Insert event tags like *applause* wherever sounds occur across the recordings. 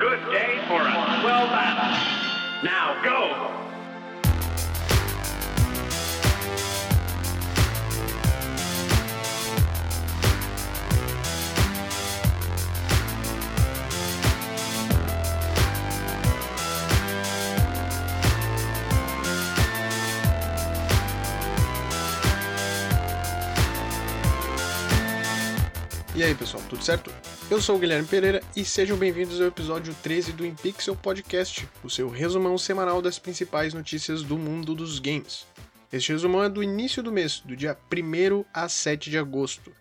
Good day for a. Now go! E aí pessoal, tudo certo? Eu sou o Guilherme Pereira e sejam bem-vindos ao episódio 13 do InPixel Podcast, o seu resumão semanal das principais notícias do mundo dos games. Este resumão é do início do mês, do dia 1 a 7 de agosto.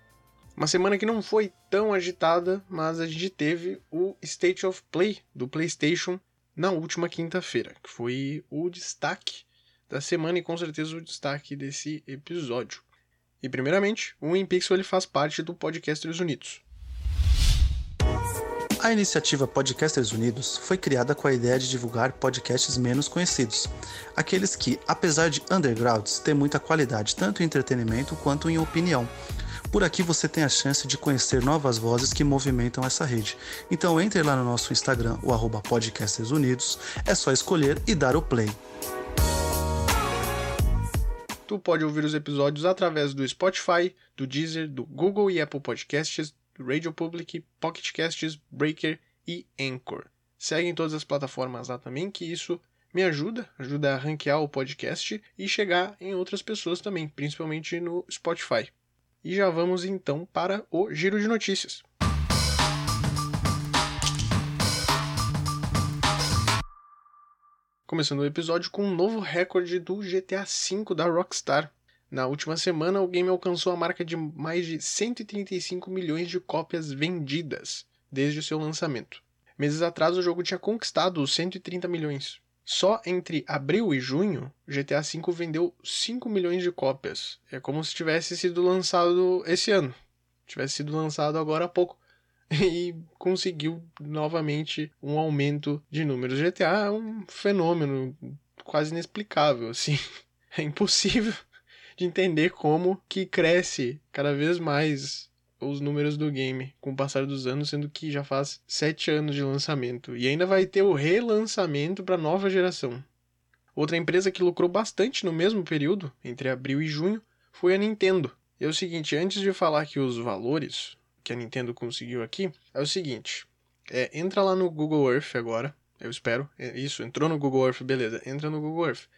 Uma semana que não foi tão agitada, mas a gente teve o State of Play do PlayStation na última quinta-feira, que foi o destaque da semana e com certeza o destaque desse episódio. E primeiramente, o InPixel ele faz parte do Podcasters Unidos. A iniciativa Podcasters Unidos foi criada com a ideia de divulgar podcasts menos conhecidos, aqueles que, apesar de undergrounds, têm muita qualidade tanto em entretenimento quanto em opinião. Por aqui você tem a chance de conhecer novas vozes que movimentam essa rede. Então entre lá no nosso Instagram, o arroba Podcasters Unidos, é só escolher e dar o play. Tu pode ouvir os episódios através do Spotify, do Deezer, do Google e Apple Podcasts, Radio Public, Pocket Casts, Breaker e Anchor. Segue em todas as plataformas lá também, que isso me ajuda, ajuda a ranquear o podcast e chegar em outras pessoas também, principalmente no Spotify. E já vamos então para o giro de notícias. Começando o episódio com um novo recorde do GTA V da Rockstar. Na última semana, o game alcançou a marca de mais de 135 milhões de cópias vendidas desde o seu lançamento. Meses atrás, o jogo tinha conquistado os 130 milhões. Só entre abril e junho, GTA V vendeu 5 milhões de cópias. É como se tivesse sido lançado esse ano. Tivesse sido lançado agora há pouco. *laughs* e conseguiu novamente um aumento de números. GTA é um fenômeno quase inexplicável, assim. *laughs* É impossível de entender como que cresce cada vez mais os números do game com o passar dos anos, sendo que já faz sete anos de lançamento e ainda vai ter o relançamento para nova geração. Outra empresa que lucrou bastante no mesmo período, entre abril e junho, foi a Nintendo. E é o seguinte, antes de falar que os valores, que a Nintendo conseguiu aqui é o seguinte: é, entra lá no Google Earth agora, eu espero. É, isso, entrou no Google Earth, beleza. Entra no Google Earth.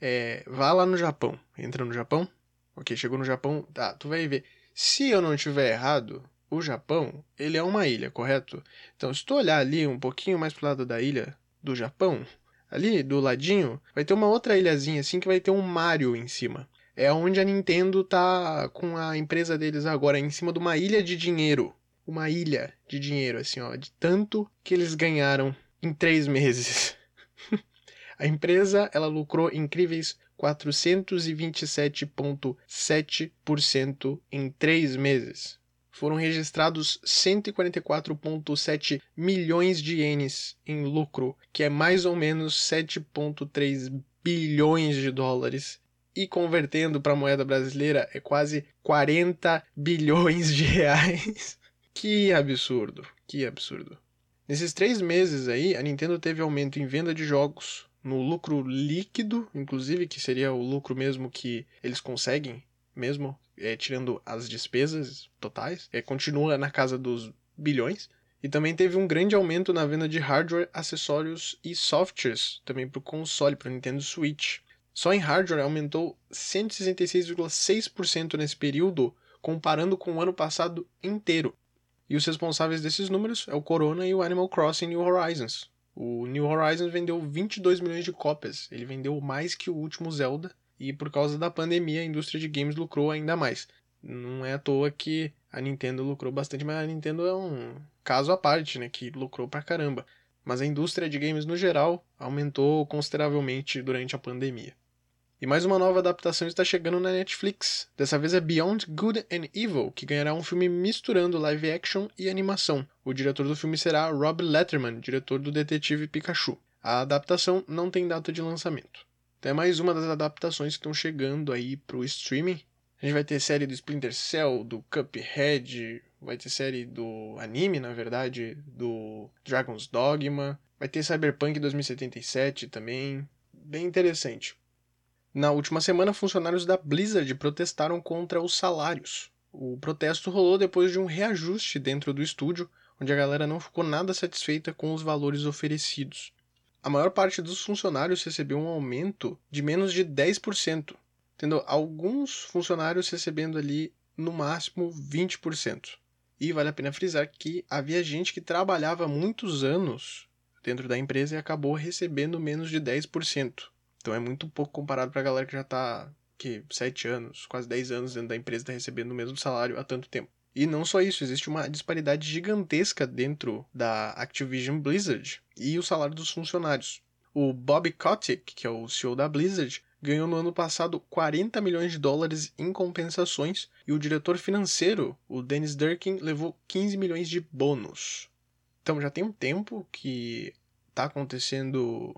É, vá lá no Japão. Entra no Japão. Ok, chegou no Japão. Tá, tu vai ver. Se eu não estiver errado, o Japão, ele é uma ilha, correto? Então, se tu olhar ali um pouquinho mais pro lado da ilha do Japão, ali do ladinho, vai ter uma outra ilhazinha assim que vai ter um Mario em cima é onde a Nintendo tá com a empresa deles agora em cima de uma ilha de dinheiro. Uma ilha de dinheiro, assim, ó, de tanto que eles ganharam em três meses. *laughs* a empresa, ela lucrou incríveis 427,7% em três meses. Foram registrados 144,7 milhões de ienes em lucro, que é mais ou menos 7,3 bilhões de dólares e convertendo para moeda brasileira é quase 40 bilhões de reais. *laughs* que absurdo, que absurdo. Nesses três meses aí, a Nintendo teve aumento em venda de jogos, no lucro líquido, inclusive, que seria o lucro mesmo que eles conseguem, mesmo é, tirando as despesas totais, é, continua na casa dos bilhões. E também teve um grande aumento na venda de hardware, acessórios e softwares também para o console, para o Nintendo Switch. Só em hardware aumentou 166,6% nesse período, comparando com o ano passado inteiro. E os responsáveis desses números é o Corona e o Animal Crossing New Horizons. O New Horizons vendeu 22 milhões de cópias, ele vendeu mais que o último Zelda, e por causa da pandemia a indústria de games lucrou ainda mais. Não é à toa que a Nintendo lucrou bastante, mas a Nintendo é um caso à parte, né, que lucrou pra caramba. Mas a indústria de games no geral aumentou consideravelmente durante a pandemia. E mais uma nova adaptação está chegando na Netflix. Dessa vez é Beyond Good and Evil, que ganhará um filme misturando live action e animação. O diretor do filme será Rob Letterman, diretor do Detetive Pikachu. A adaptação não tem data de lançamento. Então é mais uma das adaptações que estão chegando aí para o streaming. A gente vai ter série do Splinter Cell, do Cuphead, vai ter série do anime, na verdade, do Dragon's Dogma, vai ter Cyberpunk 2077 também, bem interessante. Na última semana, funcionários da Blizzard protestaram contra os salários. O protesto rolou depois de um reajuste dentro do estúdio, onde a galera não ficou nada satisfeita com os valores oferecidos. A maior parte dos funcionários recebeu um aumento de menos de 10%, tendo alguns funcionários recebendo ali no máximo 20%. E vale a pena frisar que havia gente que trabalhava muitos anos dentro da empresa e acabou recebendo menos de 10%. Então é muito pouco comparado para a galera que já está que 7 anos, quase 10 anos dentro da empresa está recebendo o mesmo salário há tanto tempo. E não só isso, existe uma disparidade gigantesca dentro da Activision Blizzard e o salário dos funcionários. O Bob Kotick, que é o CEO da Blizzard, ganhou no ano passado 40 milhões de dólares em compensações e o diretor financeiro, o Dennis Durkin, levou 15 milhões de bônus. Então já tem um tempo que está acontecendo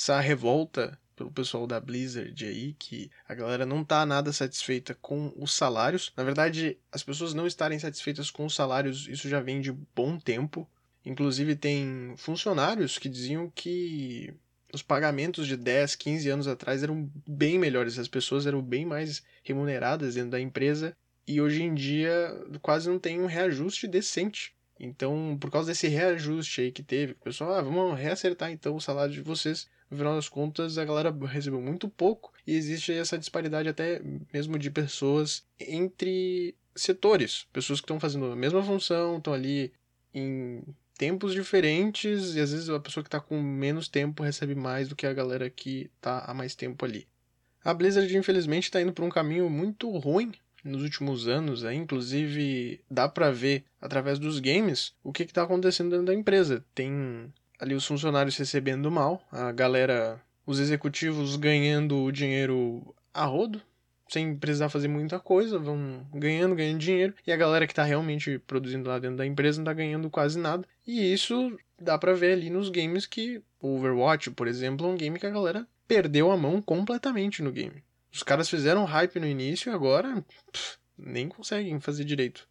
essa revolta pelo pessoal da Blizzard aí, que a galera não tá nada satisfeita com os salários. Na verdade, as pessoas não estarem satisfeitas com os salários, isso já vem de bom tempo. Inclusive tem funcionários que diziam que os pagamentos de 10, 15 anos atrás eram bem melhores, as pessoas eram bem mais remuneradas dentro da empresa e hoje em dia quase não tem um reajuste decente. Então, por causa desse reajuste aí que teve, o pessoal, ah, vamos reacertar então o salário de vocês. No final das contas, a galera recebeu muito pouco e existe essa disparidade até mesmo de pessoas entre setores. Pessoas que estão fazendo a mesma função, estão ali em tempos diferentes e às vezes a pessoa que está com menos tempo recebe mais do que a galera que está há mais tempo ali. A Blizzard, infelizmente, está indo por um caminho muito ruim nos últimos anos, né? inclusive dá para ver através dos games o que está acontecendo dentro da empresa. Tem ali os funcionários recebendo mal, a galera, os executivos ganhando o dinheiro a rodo, sem precisar fazer muita coisa, vão ganhando, ganhando dinheiro, e a galera que está realmente produzindo lá dentro da empresa não está ganhando quase nada. E isso dá para ver ali nos games que o Overwatch, por exemplo, é um game que a galera perdeu a mão completamente no game. Os caras fizeram hype no início e agora pff, nem conseguem fazer direito.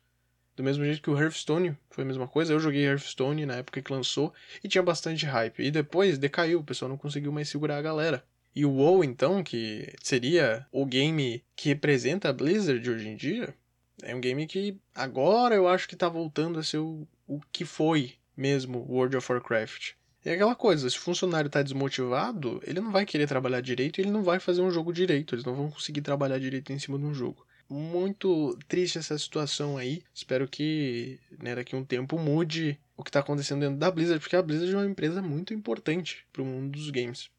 Do mesmo jeito que o Hearthstone foi a mesma coisa. Eu joguei Hearthstone na época que lançou e tinha bastante hype. E depois decaiu, o pessoal não conseguiu mais segurar a galera. E o WoW, então, que seria o game que representa a Blizzard hoje em dia, é um game que agora eu acho que tá voltando a ser o, o que foi mesmo World of Warcraft. É aquela coisa, se o funcionário tá desmotivado, ele não vai querer trabalhar direito e ele não vai fazer um jogo direito, eles não vão conseguir trabalhar direito em cima de um jogo. Muito triste essa situação aí. Espero que né, daqui a um tempo mude o que está acontecendo dentro da Blizzard, porque a Blizzard é uma empresa muito importante para o mundo dos games.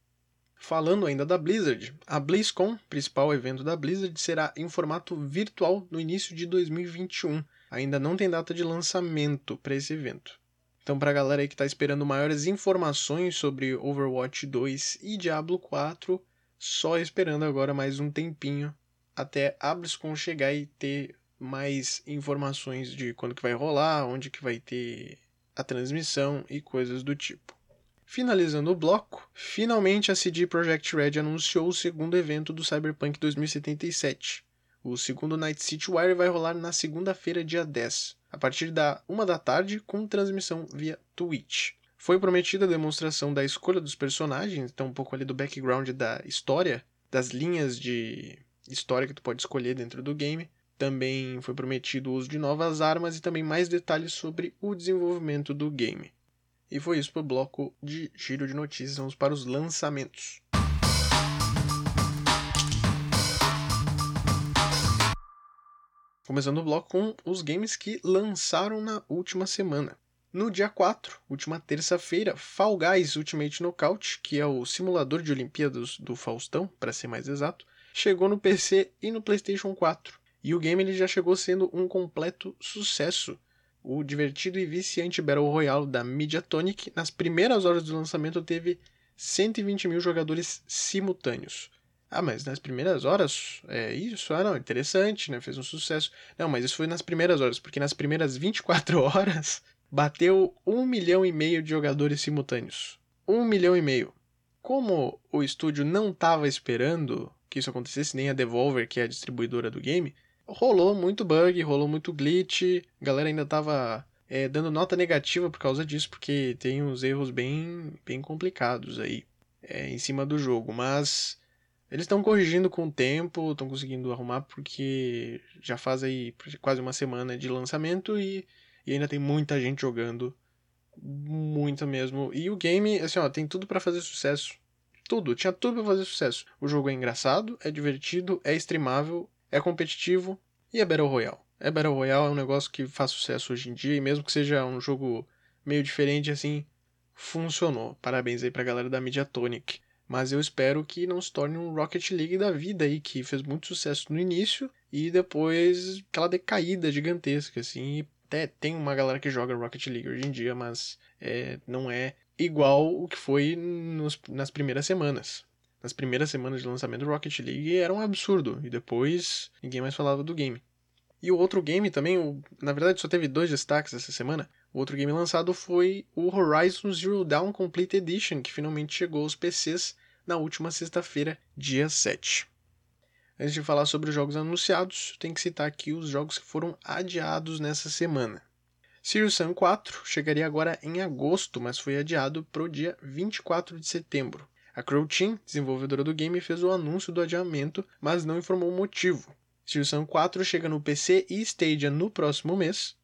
Falando ainda da Blizzard, a BlizzCon, principal evento da Blizzard, será em formato virtual no início de 2021. Ainda não tem data de lançamento para esse evento. Então, para a galera aí que está esperando maiores informações sobre Overwatch 2 e Diablo 4, só esperando agora mais um tempinho até a chegar e ter mais informações de quando que vai rolar, onde que vai ter a transmissão e coisas do tipo. Finalizando o bloco, finalmente a CD Projekt Red anunciou o segundo evento do Cyberpunk 2077. O segundo Night City Wire vai rolar na segunda-feira, dia 10, a partir da 1 da tarde, com transmissão via Twitch. Foi prometida a demonstração da escolha dos personagens, então um pouco ali do background da história, das linhas de história que tu pode escolher dentro do game. Também foi prometido o uso de novas armas e também mais detalhes sobre o desenvolvimento do game. E foi isso para o bloco de giro de notícias. Vamos para os lançamentos. Começando o bloco com os games que lançaram na última semana. No dia 4, última terça-feira, Fall Guys Ultimate Knockout, que é o simulador de Olimpíadas do Faustão, para ser mais exato, chegou no PC e no PlayStation 4. E o game ele já chegou sendo um completo sucesso o divertido e viciante Battle Royale da Mediatonic, nas primeiras horas do lançamento teve 120 mil jogadores simultâneos. Ah, mas nas primeiras horas? É isso? Ah, não, interessante, né? Fez um sucesso. Não, mas isso foi nas primeiras horas, porque nas primeiras 24 *laughs* horas bateu um milhão e meio de jogadores simultâneos. Um milhão e meio. Como o estúdio não estava esperando que isso acontecesse, nem a Devolver, que é a distribuidora do game, rolou muito bug, rolou muito glitch, a galera ainda tava é, dando nota negativa por causa disso, porque tem uns erros bem, bem complicados aí é, em cima do jogo, mas eles estão corrigindo com o tempo, estão conseguindo arrumar porque já faz aí quase uma semana de lançamento e, e ainda tem muita gente jogando, muita mesmo. E o game, assim, ó, tem tudo para fazer sucesso. Tudo, tinha tudo para fazer sucesso. O jogo é engraçado, é divertido, é streamável, é competitivo e é Battle Royale. É Battle Royale, é um negócio que faz sucesso hoje em dia, e mesmo que seja um jogo meio diferente assim, funcionou. Parabéns aí pra galera da Mediatonic. Mas eu espero que não se torne um Rocket League da vida aí, que fez muito sucesso no início e depois aquela decaída gigantesca, assim. Até tem uma galera que joga Rocket League hoje em dia, mas é, não é igual o que foi nos, nas primeiras semanas. Nas primeiras semanas de lançamento do Rocket League era um absurdo, e depois ninguém mais falava do game. E o outro game também, o, na verdade só teve dois destaques essa semana. O outro game lançado foi o Horizon Zero Dawn Complete Edition, que finalmente chegou aos PCs na última sexta-feira, dia 7. Antes de falar sobre os jogos anunciados, tem que citar aqui os jogos que foram adiados nessa semana. Serious Sam 4 chegaria agora em agosto, mas foi adiado para o dia 24 de setembro. A Crow Team, desenvolvedora do game, fez o anúncio do adiamento, mas não informou o motivo. Serious Sam 4 chega no PC e Stadia no próximo mês,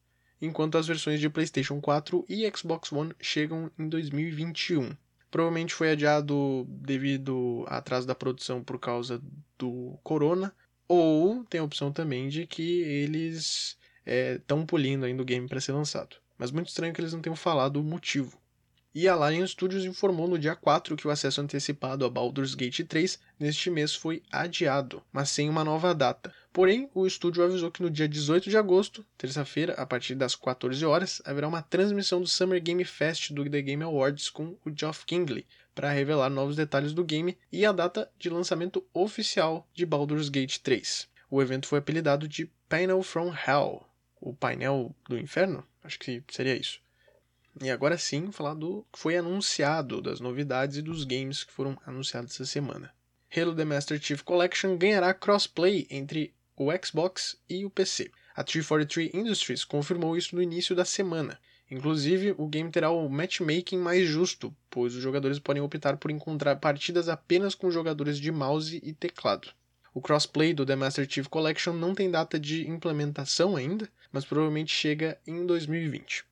enquanto as versões de PlayStation 4 e Xbox One chegam em 2021. Provavelmente foi adiado devido a atraso da produção por causa do corona, ou tem a opção também de que eles estão é, polindo ainda o game para ser lançado. Mas muito estranho que eles não tenham falado o motivo. E a Larian Studios informou no dia 4 que o acesso antecipado a Baldur's Gate 3 neste mês foi adiado, mas sem uma nova data. Porém, o estúdio avisou que no dia 18 de agosto, terça-feira, a partir das 14 horas, haverá uma transmissão do Summer Game Fest do The Game Awards com o Geoff Kingley para revelar novos detalhes do game e a data de lançamento oficial de Baldur's Gate 3. O evento foi apelidado de Panel from Hell, o painel do inferno, acho que seria isso. E agora sim, falar do que foi anunciado, das novidades e dos games que foram anunciados essa semana. Halo The Master Chief Collection ganhará crossplay entre o Xbox e o PC. A 343 Industries confirmou isso no início da semana. Inclusive, o game terá o matchmaking mais justo, pois os jogadores podem optar por encontrar partidas apenas com jogadores de mouse e teclado. O crossplay do The Master Chief Collection não tem data de implementação ainda, mas provavelmente chega em 2020.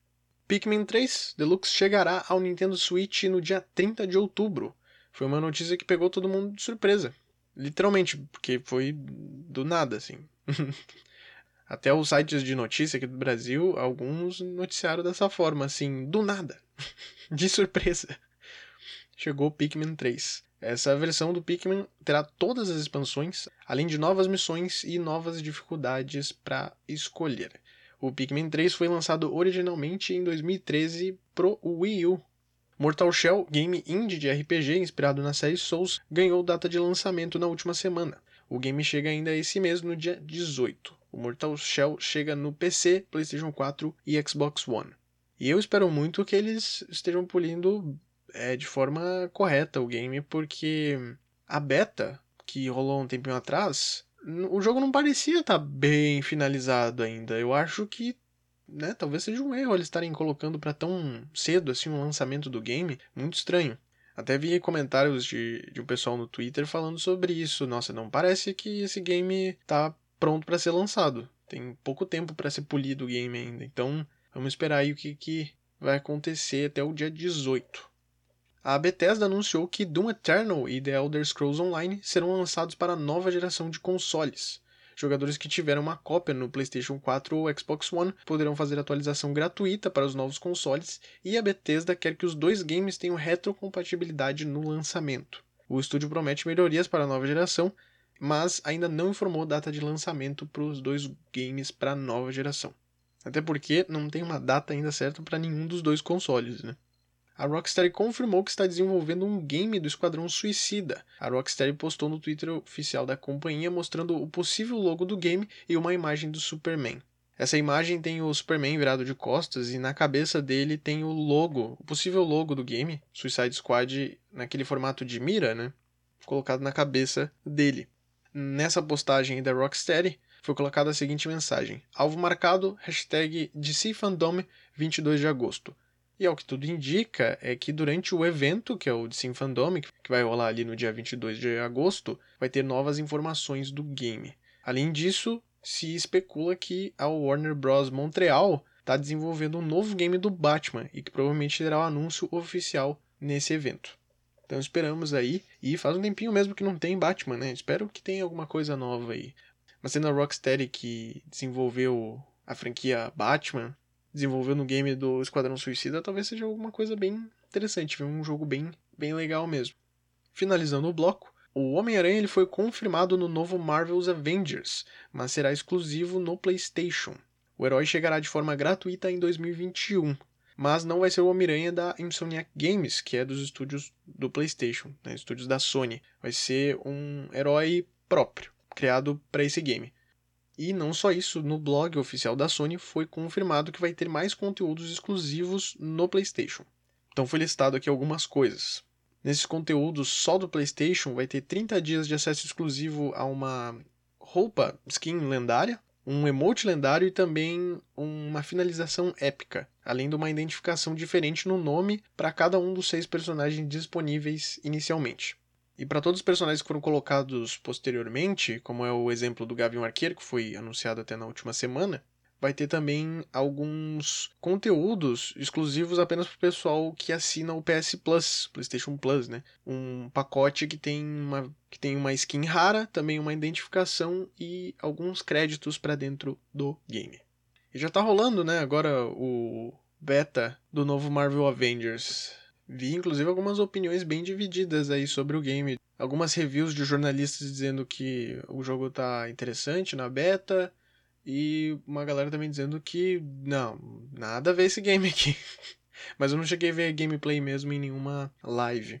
Pikmin 3 Deluxe chegará ao Nintendo Switch no dia 30 de outubro. Foi uma notícia que pegou todo mundo de surpresa. Literalmente, porque foi do nada, assim. *laughs* Até os sites de notícia aqui do Brasil, alguns noticiaram dessa forma, assim, do nada. *laughs* de surpresa. Chegou o Pikmin 3. Essa versão do Pikmin terá todas as expansões, além de novas missões e novas dificuldades para escolher. O Pikmin 3 foi lançado originalmente em 2013 pro Wii U. Mortal Shell, game indie de RPG inspirado na série Souls, ganhou data de lançamento na última semana. O game chega ainda esse mês no dia 18. O Mortal Shell chega no PC, PlayStation 4 e Xbox One. E eu espero muito que eles estejam polindo é, de forma correta o game, porque a beta que rolou um tempinho atrás o jogo não parecia estar tá bem finalizado ainda. Eu acho que, né, talvez seja um erro eles estarem colocando para tão cedo assim um lançamento do game, muito estranho. Até vi comentários de, de um pessoal no Twitter falando sobre isso. Nossa, não parece que esse game tá pronto para ser lançado. Tem pouco tempo para ser polido o game ainda. Então, vamos esperar aí o que, que vai acontecer até o dia 18 a Bethesda anunciou que Doom Eternal e The Elder Scrolls Online serão lançados para a nova geração de consoles. Jogadores que tiveram uma cópia no PlayStation 4 ou Xbox One poderão fazer atualização gratuita para os novos consoles, e a Bethesda quer que os dois games tenham retrocompatibilidade no lançamento. O estúdio promete melhorias para a nova geração, mas ainda não informou data de lançamento para os dois games para a nova geração. Até porque não tem uma data ainda certa para nenhum dos dois consoles, né? A Rockstar confirmou que está desenvolvendo um game do Esquadrão Suicida. A Rockstar postou no Twitter oficial da companhia mostrando o possível logo do game e uma imagem do Superman. Essa imagem tem o Superman virado de costas e na cabeça dele tem o logo, o possível logo do game, Suicide Squad, naquele formato de mira, né? Colocado na cabeça dele. nessa postagem da Rocksteady foi colocada a seguinte mensagem: alvo marcado, hashtag DCFandom 22 de agosto. E ao que tudo indica é que durante o evento, que é o DC Fandom, que vai rolar ali no dia 22 de agosto, vai ter novas informações do game. Além disso, se especula que a Warner Bros. Montreal está desenvolvendo um novo game do Batman e que provavelmente terá o um anúncio oficial nesse evento. Então esperamos aí, e faz um tempinho mesmo que não tem Batman, né? Espero que tenha alguma coisa nova aí. Mas sendo a Rocksteady que desenvolveu a franquia Batman, desenvolveu no game do Esquadrão Suicida, talvez seja alguma coisa bem interessante, um jogo bem, bem legal mesmo. Finalizando o bloco, o Homem-Aranha ele foi confirmado no novo Marvel's Avengers, mas será exclusivo no PlayStation. O herói chegará de forma gratuita em 2021, mas não vai ser o Homem-Aranha da Insomniac Games, que é dos estúdios do PlayStation, né, estúdios da Sony. Vai ser um herói próprio, criado para esse game. E não só isso, no blog oficial da Sony foi confirmado que vai ter mais conteúdos exclusivos no PlayStation. Então foi listado aqui algumas coisas. Nesses conteúdos só do PlayStation vai ter 30 dias de acesso exclusivo a uma roupa skin lendária, um emote lendário e também uma finalização épica, além de uma identificação diferente no nome para cada um dos seis personagens disponíveis inicialmente. E para todos os personagens que foram colocados posteriormente, como é o exemplo do Gavião Arqueiro, que foi anunciado até na última semana, vai ter também alguns conteúdos exclusivos apenas para o pessoal que assina o PS Plus, PlayStation Plus, né? Um pacote que tem uma, que tem uma skin rara, também uma identificação e alguns créditos para dentro do game. E já está rolando, né, agora o beta do novo Marvel Avengers Vi inclusive algumas opiniões bem divididas aí sobre o game. Algumas reviews de jornalistas dizendo que o jogo tá interessante na beta e uma galera também dizendo que não, nada a ver esse game aqui. *laughs* Mas eu não cheguei a ver gameplay mesmo em nenhuma live.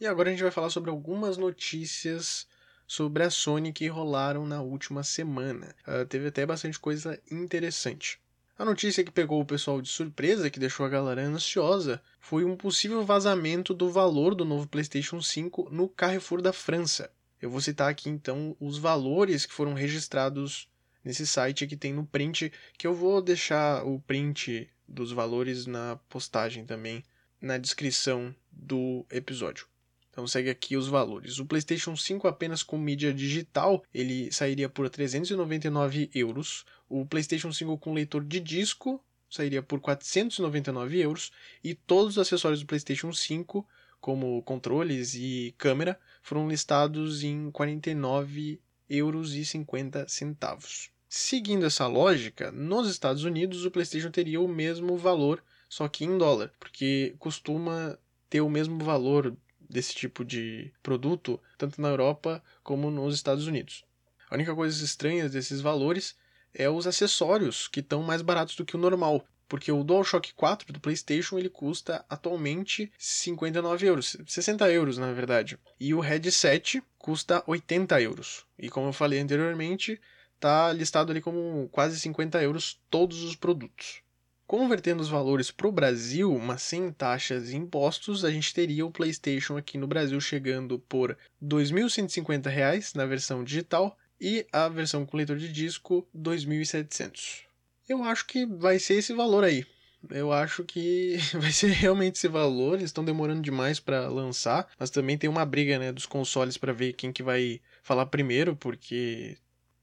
E agora a gente vai falar sobre algumas notícias sobre a Sony que rolaram na última semana. Uh, teve até bastante coisa interessante. A notícia que pegou o pessoal de surpresa, que deixou a galera ansiosa, foi um possível vazamento do valor do novo PlayStation 5 no Carrefour da França. Eu vou citar aqui então os valores que foram registrados nesse site que tem no print, que eu vou deixar o print dos valores na postagem também, na descrição do episódio. Então segue aqui os valores. O PlayStation 5 apenas com mídia digital, ele sairia por 399 euros. O PlayStation 5 com leitor de disco sairia por 499 euros. E todos os acessórios do PlayStation 5, como controles e câmera, foram listados em 49 euros e 50 centavos. Seguindo essa lógica, nos Estados Unidos o PlayStation teria o mesmo valor, só que em dólar, porque costuma ter o mesmo valor desse tipo de produto, tanto na Europa como nos Estados Unidos. A única coisa estranha desses valores é os acessórios, que estão mais baratos do que o normal, porque o DualShock 4 do PlayStation ele custa atualmente 59 euros, 60 euros na verdade, e o headset custa 80 euros. E como eu falei anteriormente, está listado ali como quase 50 euros todos os produtos. Convertendo os valores para o Brasil, mas sem taxas e impostos, a gente teria o PlayStation aqui no Brasil chegando por R$ 2.150 na versão digital e a versão com leitor de disco R$ 2.700. Eu acho que vai ser esse valor aí. Eu acho que *laughs* vai ser realmente esse valor. Eles estão demorando demais para lançar, mas também tem uma briga, né, dos consoles para ver quem que vai falar primeiro, porque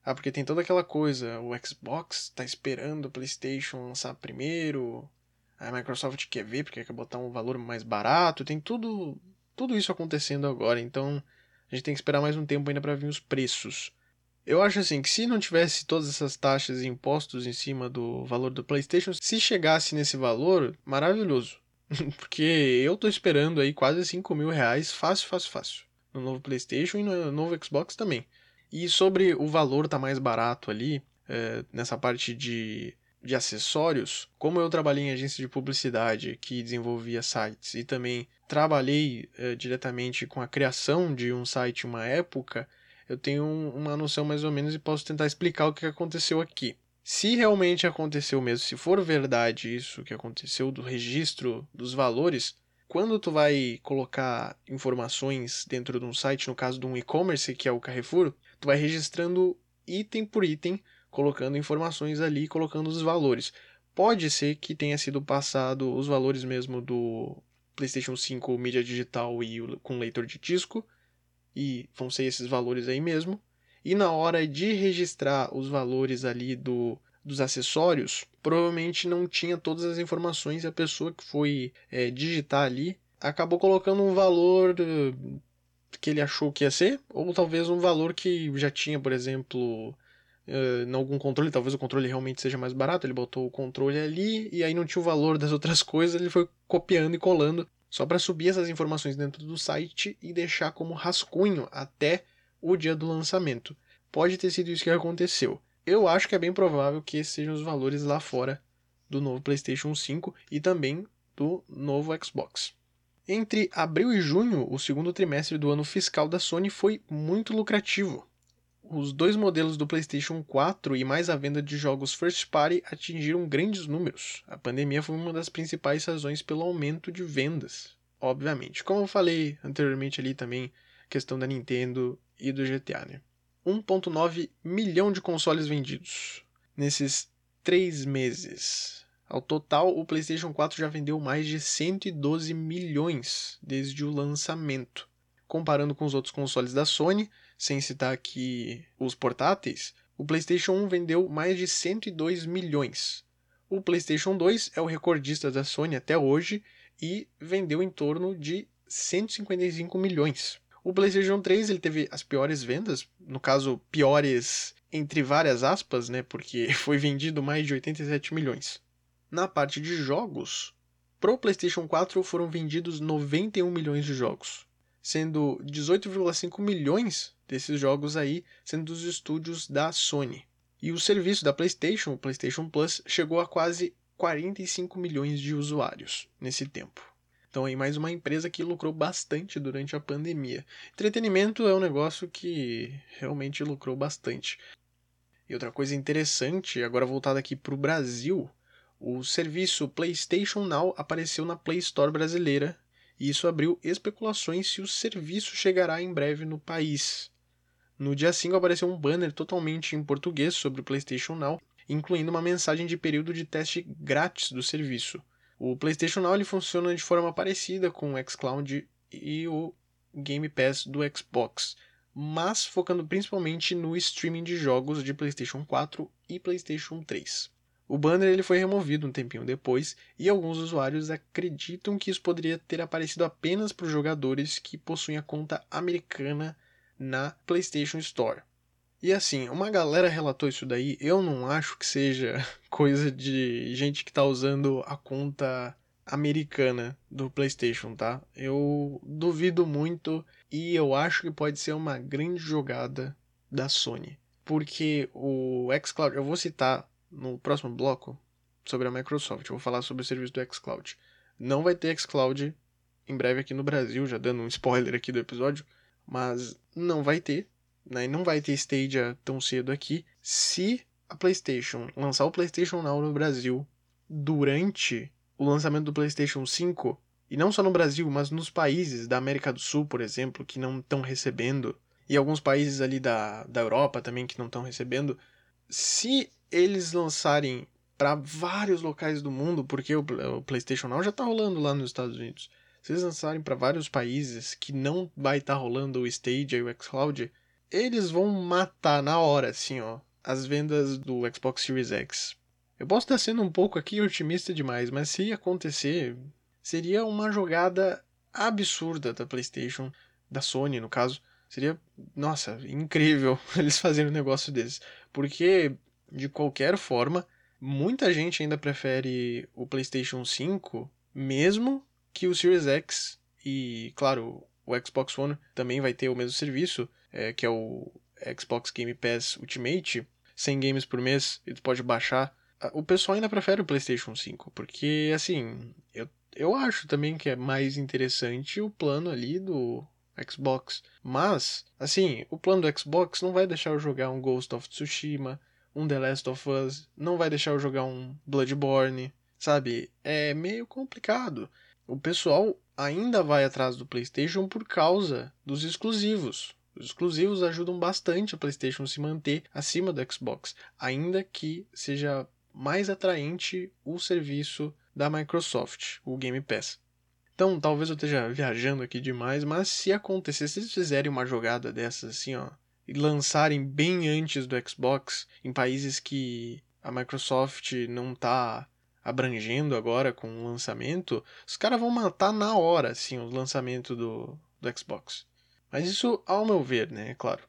ah, porque tem toda aquela coisa, o Xbox tá esperando o PlayStation lançar primeiro, a Microsoft quer ver porque quer botar um valor mais barato, tem tudo, tudo isso acontecendo agora, então a gente tem que esperar mais um tempo ainda para vir os preços. Eu acho assim que se não tivesse todas essas taxas e impostos em cima do valor do PlayStation, se chegasse nesse valor, maravilhoso. *laughs* Porque eu tô esperando aí quase 5 mil reais, fácil, fácil, fácil. No novo PlayStation e no novo Xbox também. E sobre o valor tá mais barato ali, é, nessa parte de, de acessórios, como eu trabalhei em agência de publicidade que desenvolvia sites e também trabalhei é, diretamente com a criação de um site uma época, eu tenho uma noção mais ou menos e posso tentar explicar o que aconteceu aqui. Se realmente aconteceu mesmo, se for verdade isso que aconteceu do registro dos valores, quando tu vai colocar informações dentro de um site, no caso de um e-commerce, que é o Carrefour, tu vai registrando item por item, colocando informações ali, colocando os valores. Pode ser que tenha sido passado os valores mesmo do PlayStation 5 mídia digital e com leitor de disco, e vão ser esses valores aí mesmo. E na hora de registrar os valores ali do, dos acessórios, provavelmente não tinha todas as informações e a pessoa que foi é, digitar ali acabou colocando um valor que ele achou que ia ser, ou talvez um valor que já tinha, por exemplo, uh, em algum controle, talvez o controle realmente seja mais barato, ele botou o controle ali e aí não tinha o valor das outras *laughs* coisas, ele foi copiando e colando só para subir essas informações dentro do site e deixar como rascunho até o dia do lançamento. Pode ter sido isso que aconteceu. Eu acho que é bem provável que esses sejam os valores lá fora do novo PlayStation 5 e também do novo Xbox. Entre abril e junho, o segundo trimestre do ano fiscal da Sony foi muito lucrativo. Os dois modelos do PlayStation 4 e mais a venda de jogos first party atingiram grandes números. A pandemia foi uma das principais razões pelo aumento de vendas, obviamente. Como eu falei anteriormente ali também, questão da Nintendo e do GTA, né? 1,9 milhão de consoles vendidos nesses três meses. Ao total, o PlayStation 4 já vendeu mais de 112 milhões desde o lançamento. Comparando com os outros consoles da Sony, sem citar aqui os portáteis, o PlayStation 1 vendeu mais de 102 milhões. O PlayStation 2 é o recordista da Sony até hoje e vendeu em torno de 155 milhões. O PlayStation 3 ele teve as piores vendas, no caso, piores entre várias aspas, né? Porque *laughs* foi vendido mais de 87 milhões. Na parte de jogos, pro PlayStation 4 foram vendidos 91 milhões de jogos, sendo 18,5 milhões desses jogos aí sendo dos estúdios da Sony. E o serviço da PlayStation, o PlayStation Plus, chegou a quase 45 milhões de usuários nesse tempo. Então aí mais uma empresa que lucrou bastante durante a pandemia. Entretenimento é um negócio que realmente lucrou bastante. E outra coisa interessante, agora voltado aqui para o Brasil, o serviço PlayStation Now apareceu na Play Store brasileira e isso abriu especulações se o serviço chegará em breve no país. No dia 5 apareceu um banner totalmente em português sobre o PlayStation Now, incluindo uma mensagem de período de teste grátis do serviço. O PlayStation Now ele funciona de forma parecida com o xCloud e o Game Pass do Xbox, mas focando principalmente no streaming de jogos de PlayStation 4 e PlayStation 3. O banner ele foi removido um tempinho depois e alguns usuários acreditam que isso poderia ter aparecido apenas para os jogadores que possuem a conta americana na PlayStation Store. E assim, uma galera relatou isso daí, eu não acho que seja *laughs* coisa de gente que tá usando a conta americana do PlayStation, tá? Eu duvido muito e eu acho que pode ser uma grande jogada da Sony. Porque o xCloud, eu vou citar no próximo bloco sobre a Microsoft, eu vou falar sobre o serviço do xCloud. Não vai ter xCloud em breve aqui no Brasil, já dando um spoiler aqui do episódio, mas não vai ter né? não vai ter Stadia tão cedo aqui. Se a PlayStation lançar o PlayStation Now no Brasil durante o lançamento do PlayStation 5, e não só no Brasil, mas nos países da América do Sul, por exemplo, que não estão recebendo, e alguns países ali da, da Europa também que não estão recebendo, se eles lançarem para vários locais do mundo, porque o, o PlayStation Now já está rolando lá nos Estados Unidos, se eles lançarem para vários países que não vai estar tá rolando o Stadia e o xCloud, eles vão matar na hora, assim, ó, as vendas do Xbox Series X. Eu posso estar sendo um pouco aqui otimista demais, mas se acontecer, seria uma jogada absurda da PlayStation, da Sony no caso. Seria, nossa, incrível *laughs* eles fazerem um negócio desse. Porque, de qualquer forma, muita gente ainda prefere o PlayStation 5, mesmo que o Series X e, claro, o Xbox One também vai ter o mesmo serviço, é, que é o Xbox Game Pass Ultimate, 100 games por mês, e tu pode baixar. O pessoal ainda prefere o PlayStation 5, porque assim, eu, eu acho também que é mais interessante o plano ali do Xbox. Mas, assim, o plano do Xbox não vai deixar eu jogar um Ghost of Tsushima, um The Last of Us, não vai deixar eu jogar um Bloodborne, sabe? É meio complicado. O pessoal ainda vai atrás do PlayStation por causa dos exclusivos. Os exclusivos ajudam bastante a PlayStation se manter acima do Xbox, ainda que seja mais atraente o serviço da Microsoft, o Game Pass. Então, talvez eu esteja viajando aqui demais, mas se acontecer, se eles fizerem uma jogada dessas assim, ó, lançarem bem antes do Xbox em países que a Microsoft não está abrangendo agora com o lançamento, os caras vão matar na hora, assim, o lançamento do, do Xbox. Mas isso, ao meu ver, né, é claro.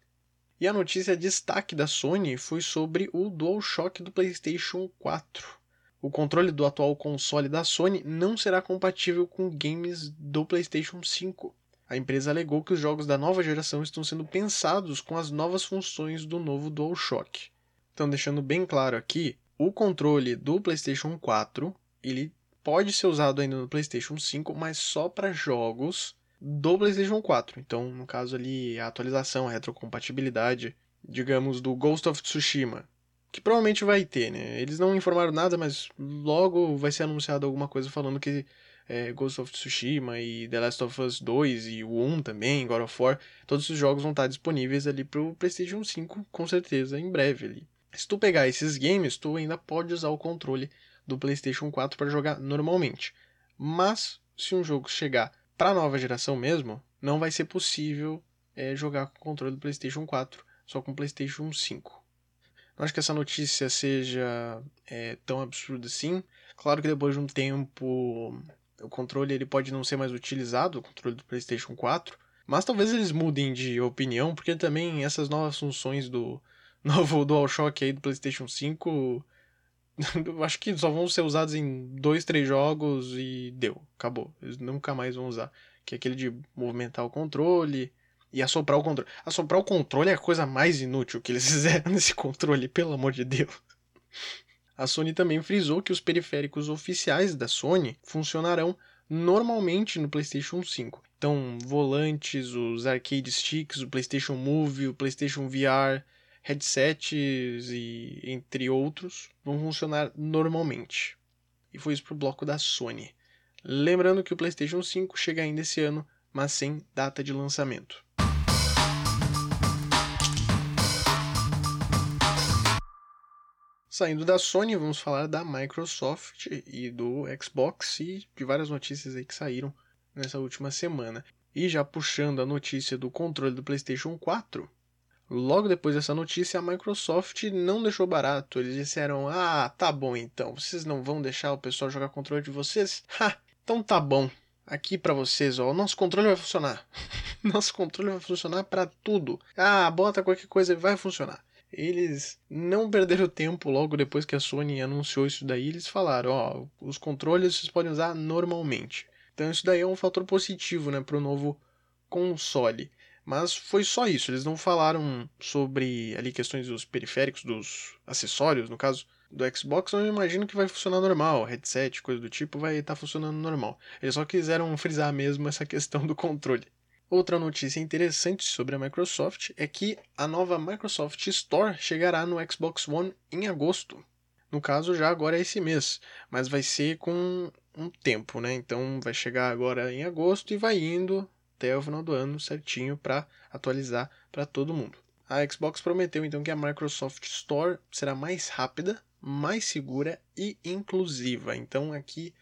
E a notícia destaque da Sony foi sobre o DualShock do PlayStation 4. O controle do atual console da Sony não será compatível com games do PlayStation 5. A empresa alegou que os jogos da nova geração estão sendo pensados com as novas funções do novo DualShock. Então, deixando bem claro aqui, o controle do PlayStation 4 ele pode ser usado ainda no PlayStation 5, mas só para jogos do PlayStation 4. Então, no caso ali, a atualização, a retrocompatibilidade, digamos, do Ghost of Tsushima, que provavelmente vai ter, né? Eles não informaram nada, mas logo vai ser anunciado alguma coisa falando que é, Ghost of Tsushima e The Last of Us 2 e o 1 também, God of War, todos esses jogos vão estar disponíveis ali pro PlayStation 5 com certeza em breve ali. Se tu pegar esses games, tu ainda pode usar o controle do PlayStation 4 para jogar normalmente. Mas se um jogo chegar para a nova geração mesmo, não vai ser possível é, jogar com o controle do PlayStation 4, só com o PlayStation 5. Não acho que essa notícia seja é, tão absurda assim. Claro que depois de um tempo o controle ele pode não ser mais utilizado, o controle do PlayStation 4, mas talvez eles mudem de opinião, porque também essas novas funções do *laughs* novo DualShock aí do PlayStation 5, *laughs* acho que só vão ser usados em dois, três jogos e deu, acabou. Eles nunca mais vão usar. Que é aquele de movimentar o controle e assoprar o controle. Assoprar o controle é a coisa mais inútil que eles *laughs* fizeram nesse controle, pelo amor de Deus. A Sony também frisou que os periféricos oficiais da Sony funcionarão normalmente no PlayStation 5. Então, volantes, os arcade sticks, o PlayStation Move, o PlayStation VR, headsets e entre outros vão funcionar normalmente. E foi isso para o bloco da Sony. Lembrando que o PlayStation 5 chega ainda esse ano, mas sem data de lançamento. Saindo da Sony, vamos falar da Microsoft e do Xbox e de várias notícias aí que saíram nessa última semana. E já puxando a notícia do controle do PlayStation 4, Logo depois dessa notícia, a Microsoft não deixou barato. Eles disseram: Ah, tá bom então, vocês não vão deixar o pessoal jogar controle de vocês? *laughs* Ha! Então tá bom. Aqui para vocês, ó, o nosso controle vai funcionar. *laughs* nosso controle vai funcionar para tudo. Ah, bota qualquer coisa e vai funcionar. Eles não perderam tempo logo depois que a Sony anunciou isso daí, eles falaram, ó, os controles vocês podem usar normalmente. Então isso daí é um fator positivo, né, pro novo console. Mas foi só isso, eles não falaram sobre ali questões dos periféricos, dos acessórios, no caso do Xbox, eu imagino que vai funcionar normal, headset, coisa do tipo, vai estar tá funcionando normal. Eles só quiseram frisar mesmo essa questão do controle. Outra notícia interessante sobre a Microsoft é que a nova Microsoft Store chegará no Xbox One em agosto. No caso, já agora é esse mês, mas vai ser com um tempo, né? Então vai chegar agora em agosto e vai indo até o final do ano certinho para atualizar para todo mundo. A Xbox prometeu então que a Microsoft Store será mais rápida, mais segura e inclusiva. Então aqui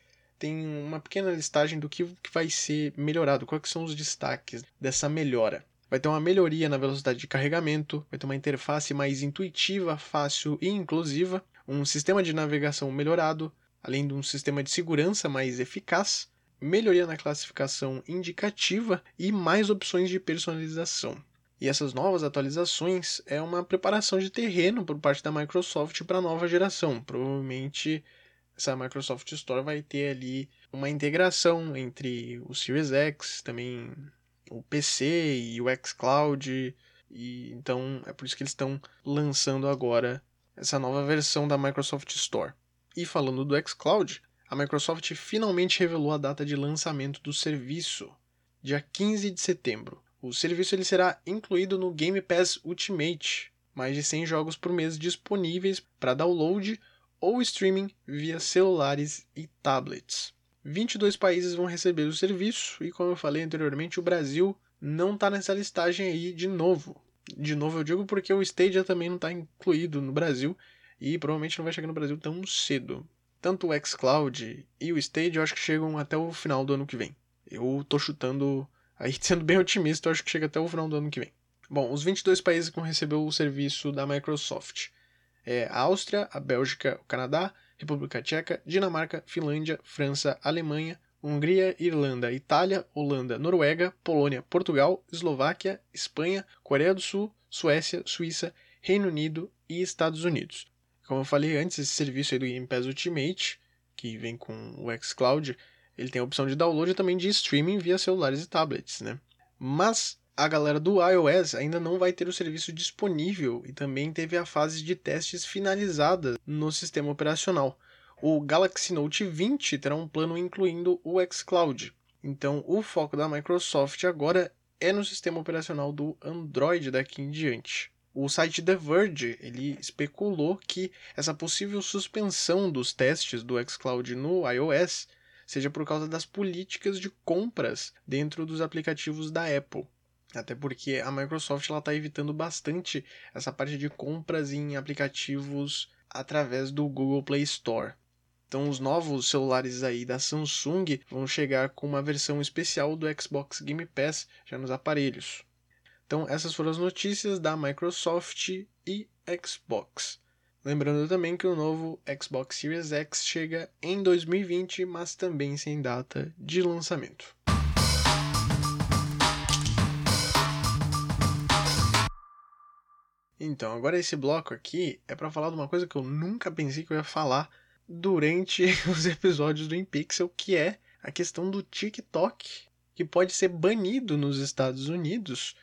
tem uma pequena listagem do que vai ser melhorado, quais são os destaques dessa melhora. Vai ter uma melhoria na velocidade de carregamento, vai ter uma interface mais intuitiva, fácil e inclusiva, um sistema de navegação melhorado, além de um sistema de segurança mais eficaz, melhoria na classificação indicativa e mais opções de personalização. E essas novas atualizações é uma preparação de terreno por parte da Microsoft para a nova geração. Provavelmente essa Microsoft Store vai ter ali uma integração entre o Series X, também o PC e o xCloud. E então é por isso que eles estão lançando agora essa nova versão da Microsoft Store. E falando do xCloud, a Microsoft finalmente revelou a data de lançamento do serviço, dia 15 de setembro. O serviço ele será incluído no Game Pass Ultimate, mais de 100 jogos por mês disponíveis para download ou streaming via celulares e tablets. 22 países vão receber o serviço e, como eu falei anteriormente, o Brasil não está nessa listagem aí de novo. De novo eu digo porque o Stadia também não está incluído no Brasil e provavelmente não vai chegar no Brasil tão cedo. Tanto o xCloud e o Stadia eu acho que chegam até o final do ano que vem. Eu tô chutando, aí *laughs* sendo bem otimista, eu acho que chega até o final do ano que vem. Bom, os 22 países que vão receber o serviço da Microsoft é a Áustria, a Bélgica, o Canadá, República Tcheca, Dinamarca, Finlândia, França, Alemanha, Hungria, Irlanda, Itália, Holanda, Noruega, Polônia, Portugal, Eslováquia, Espanha, Coreia do Sul, Suécia, Suíça, Reino Unido e Estados Unidos. Como eu falei antes, esse serviço aí do Game Pass Ultimate, que vem com o xCloud, ele tem a opção de download e também de streaming via celulares e tablets, né? Mas a galera do iOS ainda não vai ter o serviço disponível e também teve a fase de testes finalizada no sistema operacional. O Galaxy Note 20 terá um plano incluindo o xCloud. Então, o foco da Microsoft agora é no sistema operacional do Android daqui em diante. O site The Verge ele especulou que essa possível suspensão dos testes do xCloud no iOS seja por causa das políticas de compras dentro dos aplicativos da Apple. Até porque a Microsoft está evitando bastante essa parte de compras em aplicativos através do Google Play Store. Então os novos celulares aí da Samsung vão chegar com uma versão especial do Xbox Game Pass já nos aparelhos. Então essas foram as notícias da Microsoft e Xbox. Lembrando também que o novo Xbox Series X chega em 2020, mas também sem data de lançamento. Então, agora esse bloco aqui é para falar de uma coisa que eu nunca pensei que eu ia falar durante *laughs* os episódios do InPixel, que é a questão do TikTok, que pode ser banido nos Estados Unidos,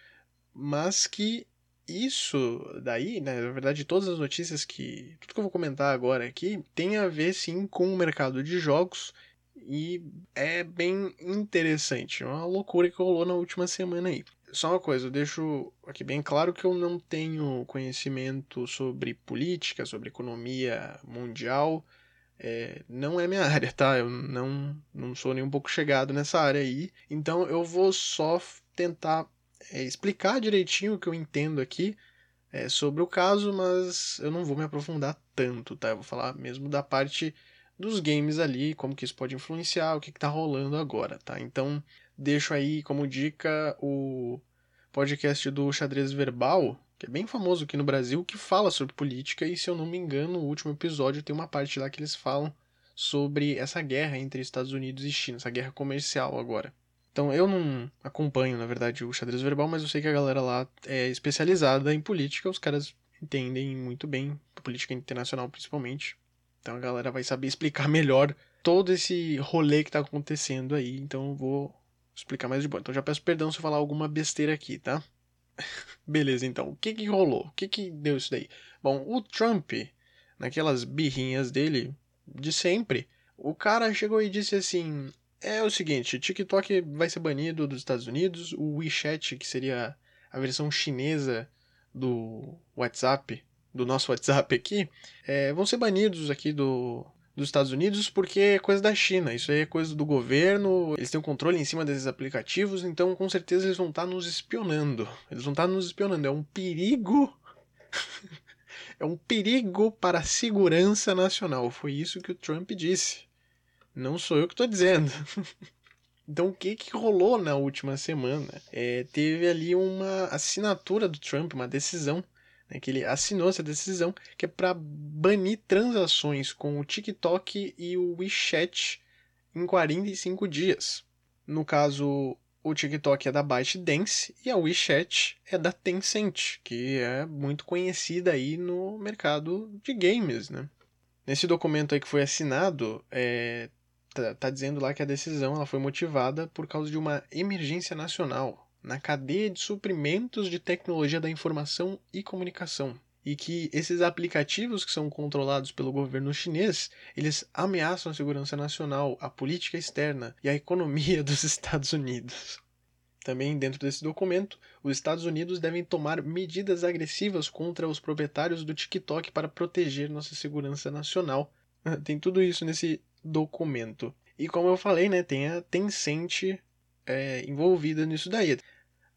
mas que isso daí, né, na verdade, todas as notícias que. Tudo que eu vou comentar agora aqui tem a ver sim com o mercado de jogos e é bem interessante. Uma loucura que rolou na última semana aí. Só uma coisa, eu deixo aqui bem claro que eu não tenho conhecimento sobre política, sobre economia mundial. É, não é minha *laughs* área, tá? Eu não, não sou nem um pouco chegado nessa área aí. Então eu vou só tentar é, explicar direitinho o que eu entendo aqui é, sobre o caso, mas eu não vou me aprofundar tanto, tá? Eu vou falar mesmo da parte dos games ali, como que isso pode influenciar, o que, que tá rolando agora, tá? Então, deixo aí como dica o podcast do Xadrez Verbal, que é bem famoso aqui no Brasil, que fala sobre política, e se eu não me engano, o último episódio tem uma parte lá que eles falam sobre essa guerra entre Estados Unidos e China, essa guerra comercial agora. Então eu não acompanho, na verdade, o xadrez verbal, mas eu sei que a galera lá é especializada em política, os caras entendem muito bem, política internacional principalmente. Então a galera vai saber *laughs* explicar melhor todo esse rolê que tá acontecendo aí, então eu vou explicar mais de boa. Então já peço perdão se eu falar alguma besteira aqui, tá? *laughs* Beleza, então. O que que rolou? O que que deu isso daí? Bom, o Trump, naquelas birrinhas dele de sempre, o cara chegou e disse assim: é o seguinte, TikTok vai ser banido dos Estados Unidos, o WeChat, que seria a versão chinesa do WhatsApp, do nosso *laughs* WhatsApp aqui, é, vão ser banidos aqui do, dos Estados Unidos porque é coisa da China, isso aí é coisa do governo, eles têm o controle em cima desses aplicativos, então com certeza eles vão estar tá nos espionando. Eles vão estar tá nos espionando, é um perigo. *laughs* é um perigo para a segurança nacional. Foi isso que o Trump disse. Não sou eu que estou dizendo. *laughs* Então, o que, que rolou na última semana? É, teve ali uma assinatura do Trump, uma decisão né, que ele assinou essa decisão, que é para banir transações com o TikTok e o WeChat em 45 dias. No caso, o TikTok é da ByteDance e a WeChat é da Tencent, que é muito conhecida aí no mercado de games, né? Nesse documento aí que foi assinado, é, tá, tá dizendo lá que a decisão ela foi motivada por causa de uma emergência nacional, na cadeia de suprimentos de tecnologia da informação e comunicação. E que esses aplicativos que são controlados pelo governo chinês, eles ameaçam a segurança nacional, a política externa e a economia *laughs* dos Estados Unidos. Também, dentro desse documento, os Estados Unidos devem tomar medidas agressivas contra os proprietários do TikTok para proteger nossa segurança nacional. *laughs* Tem tudo isso nesse documento. E como eu falei, né, tem a Tencent é, envolvida nisso daí.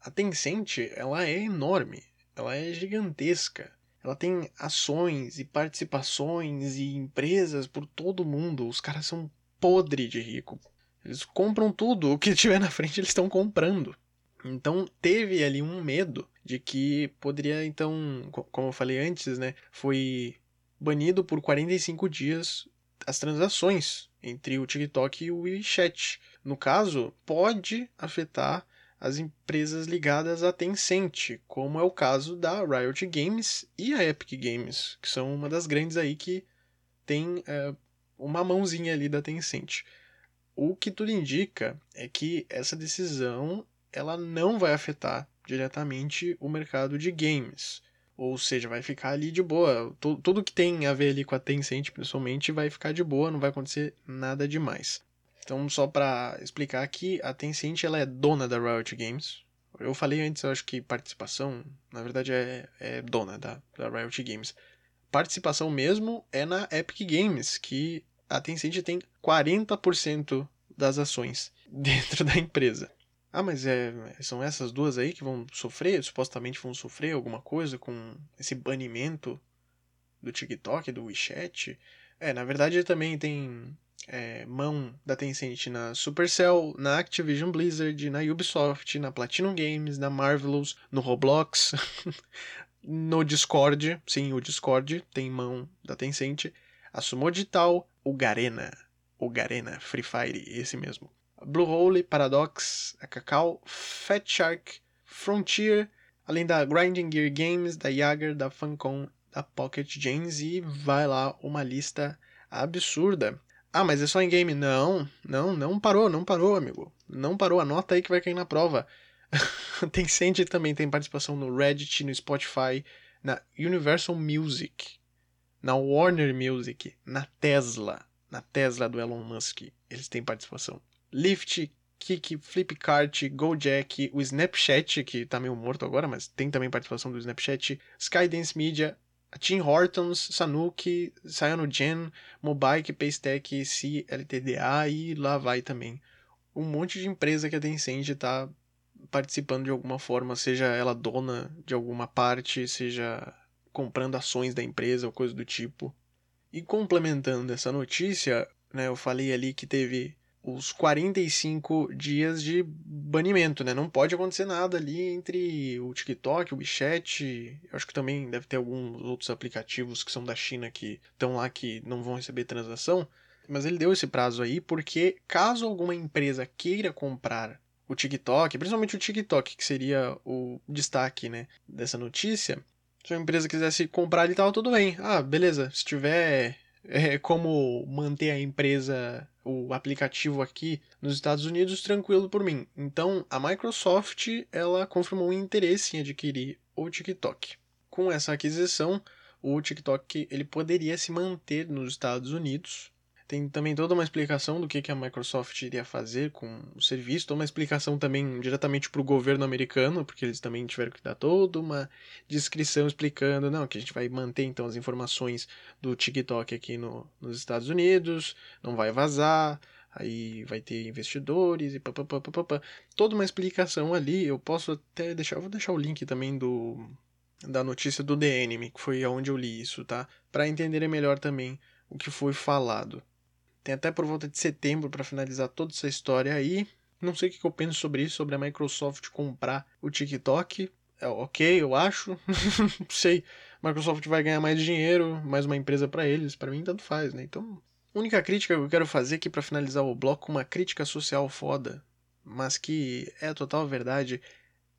A Tencent, ela é enorme, ela é gigantesca. Ela tem ações e participações e empresas por todo mundo. Os caras são podre de rico. Eles compram tudo, o que *laughs* tiver na frente eles estão comprando. Então teve ali um medo de que poderia então, como eu falei antes, né, foi banido por 45 dias as transações entre o TikTok e o WeChat. No caso, pode afetar as empresas ligadas à Tencent, como é o caso da Riot Games e a Epic Games, que são uma das grandes aí que tem é, uma mãozinha ali da Tencent. O que tudo indica é que essa decisão ela não vai afetar diretamente o mercado de games. Ou seja, vai ficar ali de boa. Tudo, que tem a ver ali com a Tencent, principalmente, vai ficar de boa, não vai acontecer nada demais. Então, só para explicar aqui, a Tencent ela é dona da Riot Games. Eu falei antes, eu acho que participação, na verdade, é, é dona da, da Riot Games. Participação mesmo é na Epic Games, que a Tencent tem 40% das ações *laughs* dentro da empresa. Ah, mas é, são essas duas aí que vão sofrer, supostamente vão sofrer alguma coisa com esse banimento do TikTok, do WeChat? É, na verdade também tem é, mão da Tencent na Supercell, na Activision Blizzard, na Ubisoft, na Platinum Games, na Marvelous, no Roblox, *laughs* no Discord, sim, o Discord tem mão da Tencent, a Sumo Digital, o Garena, o Garena, Free Fire, esse mesmo. Bluehole, Paradox, a Cacau, Fat Shark, Frontier, além da Grinding Gear Games, da Yager, da Funcom, da Pocket Games e vai lá uma lista absurda. Ah, mas é só em game? Não, não, não parou, não parou, amigo. Não parou, anota aí que vai cair na prova. *laughs* Tencent também tem participação no Reddit, no Spotify, na Universal Music, na Warner Music, na Tesla, na Tesla do Elon Musk. Eles têm participação. Lyft, Kik, Flipkart, Gojek, o Snapchat, que tá meio morto agora, mas tem também participação do Snapchat, Skydance Media, Tim Hortons, Sanuki, Cyanogen, Mobike, Paystack, CLTDA e lá vai também. Um monte de empresa que a Tencent está participando de alguma forma, seja ela dona de alguma parte, seja comprando ações da empresa ou coisa do tipo. E complementando essa notícia, né, eu falei ali que teve os 45 dias de banimento, né? Não pode acontecer nada ali entre o TikTok, o WeChat. Eu acho que também deve ter alguns outros aplicativos que são da China que estão lá que não vão receber transação. Mas ele deu esse prazo aí porque caso alguma empresa queira comprar o TikTok, principalmente o TikTok, que seria o destaque, né, dessa notícia, se a empresa quisesse comprar ele tava tudo bem. Ah, beleza, se tiver é, como manter a empresa, o aplicativo aqui nos Estados Unidos tranquilo por mim. Então a Microsoft ela confirmou um interesse em adquirir o TikTok. Com essa aquisição, o TikTok ele poderia se manter nos Estados Unidos tem também toda uma explicação do que, que a Microsoft iria fazer com o serviço, toda uma explicação também diretamente para o governo americano, porque eles também tiveram que dar toda uma descrição explicando, não, que a gente vai manter então as informações do TikTok aqui no, nos Estados Unidos, não vai vazar, aí vai ter investidores e papapá. Toda uma explicação ali, eu posso até deixar, eu vou deixar o link também do da notícia do Enemy, que foi onde eu li isso, tá? Para entenderem melhor também o que foi falado. Tem até por volta de setembro para finalizar toda essa história aí. Não sei o que eu penso sobre isso, sobre a Microsoft comprar o TikTok. É ok, eu acho. *laughs* não sei. Microsoft vai ganhar mais dinheiro, mais uma empresa para eles. Para mim, tanto faz, né? Então, única crítica que eu quero fazer aqui para finalizar o bloco, uma crítica social foda, mas que é total verdade,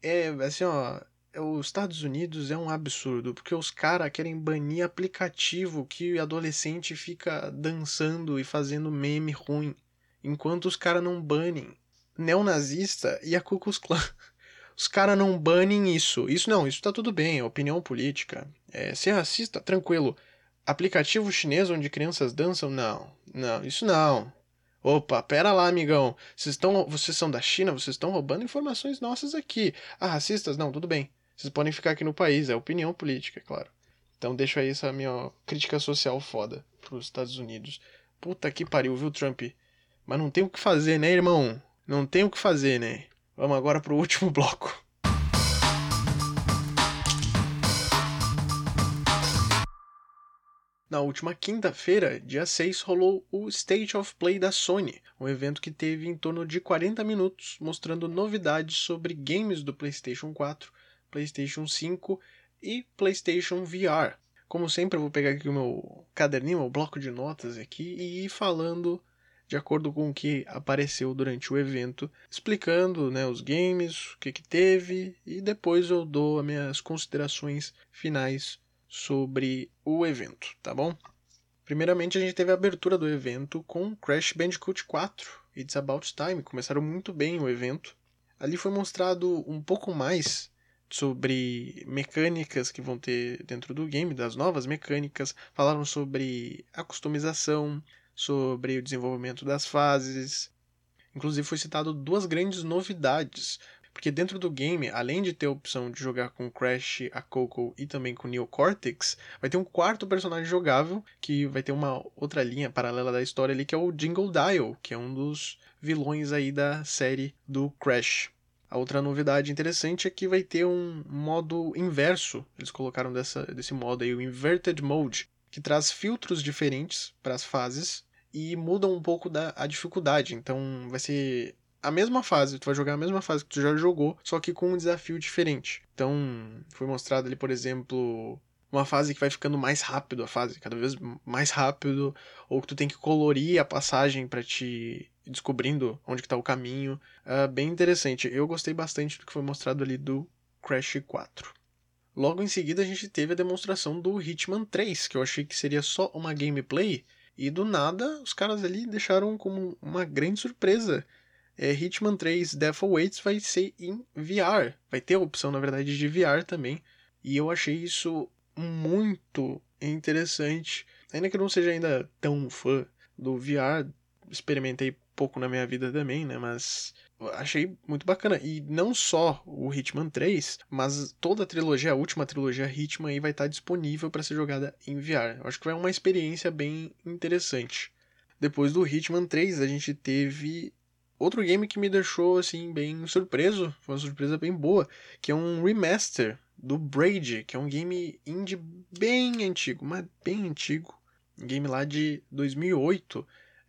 é assim, ó, os Estados Unidos é um absurdo, porque os caras querem banir aplicativo que adolescente fica dançando e fazendo meme ruim, enquanto os caras não banem neonazista e a Ku Klux Klan. *laughs* Os caras não banem isso. Isso não, isso tá tudo bem, é opinião política. É, ser racista, tranquilo. Aplicativo chinês onde crianças dançam? Não, não, isso não. Opa, pera lá, amigão. Vocês, estão, vocês são da China, vocês estão roubando informações nossas aqui. Ah, racistas? Não, tudo bem. Vocês podem ficar aqui no país, é opinião política, é claro. Então deixo aí essa minha crítica social foda pros Estados Unidos. Puta que pariu, viu, Trump? Mas não tem o que fazer, né, irmão? Não tem o que fazer, né? Vamos agora pro último *laughs* bloco. Na última quinta-feira, dia 6, rolou o State of Play da Sony, um evento que teve em torno de 40 minutos, mostrando novidades sobre games do PlayStation 4, PlayStation 5 e PlayStation VR. Como sempre, eu vou pegar aqui o meu caderninho, o bloco de notas aqui e ir falando de acordo com o que apareceu durante o evento, explicando né, os games, o que, que teve e depois eu dou as minhas considerações finais sobre o evento, tá bom? Primeiramente, a gente teve a abertura do evento com Crash Bandicoot 4, It's About Time. Começaram muito bem o evento. Ali foi mostrado um pouco mais sobre mecânicas que vão ter dentro do game, das novas mecânicas. Falaram sobre a customização, sobre o desenvolvimento das fases. Inclusive foi citado duas grandes novidades porque dentro do game, além de ter a opção de jogar com Crash, a Coco e também com Neo Cortex, vai ter um quarto personagem jogável que vai ter uma outra linha paralela da história ali que é o Jingle Dial, que é um dos vilões aí da série do Crash. A outra novidade interessante é que vai ter um modo inverso. Eles colocaram dessa, desse modo aí, o Inverted Mode, que traz filtros diferentes para as fases e muda um pouco da a dificuldade. Então vai ser a mesma fase, tu vai jogar a mesma fase que tu já jogou, só que com um desafio diferente. Então, foi mostrado ali, por exemplo, uma fase que vai ficando mais rápido a fase, cada vez mais rápido, ou que tu tem que colorir a passagem para te descobrindo onde que tá o caminho. Uh, bem interessante. Eu gostei bastante do que foi mostrado ali do Crash 4. Logo em seguida a gente teve a demonstração do Hitman 3, que eu achei que seria só uma gameplay, e do nada os caras ali deixaram como uma grande surpresa é, Hitman 3 Death Awaits vai ser em VR. Vai ter a opção, na verdade, de VR também. E eu achei isso muito interessante. Ainda que eu não seja ainda tão fã do VR, experimentei pouco na minha vida também, né? Mas achei muito bacana. E não só o Hitman 3, mas toda a trilogia, a última trilogia Hitman aí vai estar disponível para ser jogada em VR. Eu acho que vai uma experiência bem interessante. Depois do Hitman 3, a gente teve Outro game que me deixou assim bem surpreso, foi uma surpresa bem boa, que é um remaster do Braid, que é um game indie bem antigo, mas bem antigo, um game lá de 2008.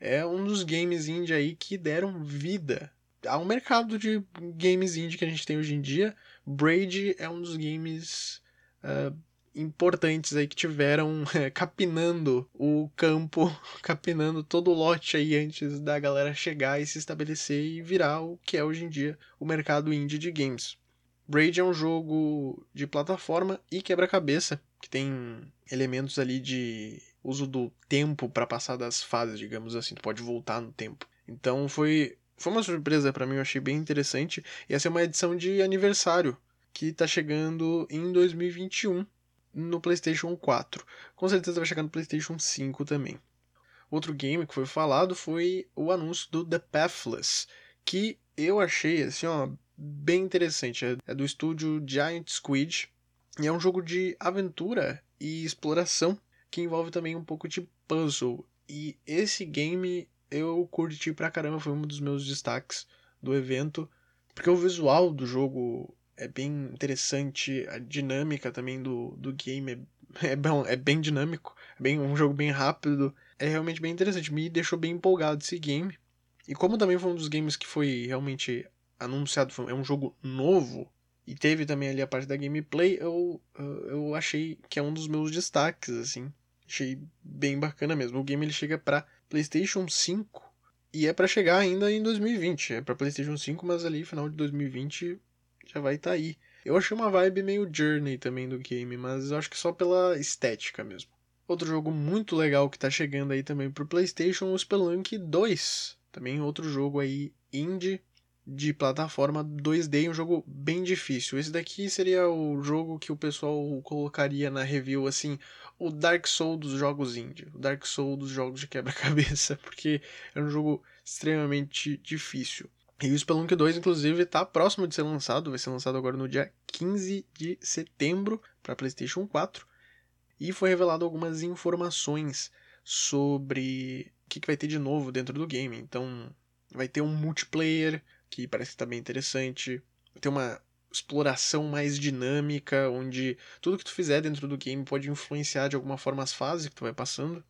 É um dos games indie aí que deram vida ao mercado de games indie que a gente tem hoje em dia. Braid é um dos games uh, importantes aí que tiveram *laughs* capinando o campo, *laughs* capinando todo o lote aí antes da galera chegar e se estabelecer e virar o que é hoje em dia o mercado indie de games. Braid é um jogo de plataforma e quebra-cabeça, que tem elementos ali de uso do tempo para passar das fases, digamos assim, tu pode voltar no tempo. Então foi foi uma surpresa para mim, eu achei bem interessante. E essa é uma edição de aniversário que tá chegando em 2021 no PlayStation 4. Com certeza vai chegar no PlayStation 5 também. Outro game que foi falado foi o anúncio do The Pathless, que eu achei assim, ó, bem interessante. É do estúdio Giant Squid e é um jogo de aventura e exploração que envolve também um pouco de puzzle. E esse game eu curti pra caramba, foi um dos meus destaques do evento, porque o visual do jogo é bem interessante, a dinâmica também do, do game é, *laughs* é, bom, é bem dinâmico, é bem, um jogo bem rápido, é realmente bem interessante, me deixou bem empolgado esse game. E como também foi um dos games que foi realmente anunciado, foi, é um jogo novo, e teve também ali a parte da gameplay, eu, eu achei que é um dos meus destaques, assim. Achei bem bacana mesmo. O game ele chega para PlayStation 5 e é para chegar ainda em 2020. É para PlayStation 5, mas ali final de 2020 já vai estar tá aí. Eu achei uma vibe meio Journey também do game, mas acho que só pela estética mesmo. Outro jogo muito legal que tá chegando aí também pro PlayStation, o Spelunk 2. Também outro jogo aí indie de plataforma 2D, um jogo bem difícil. Esse daqui seria o jogo que o pessoal colocaria na review assim, o Dark Soul dos jogos indie, o Dark Soul dos jogos de quebra-cabeça, *laughs* porque é um jogo extremamente difícil. E o Spelunk 2, inclusive, está próximo de ser lançado, vai ser lançado agora no dia 15 de setembro para PlayStation 4. E foi revelado algumas informações sobre que, que vai ter de novo dentro do game. Então, vai ter um multiplayer que parece que tá bem interessante. Ter uma exploração mais dinâmica, onde tudo que tu fizer dentro do game pode influenciar de alguma forma as fases que tu vai passando.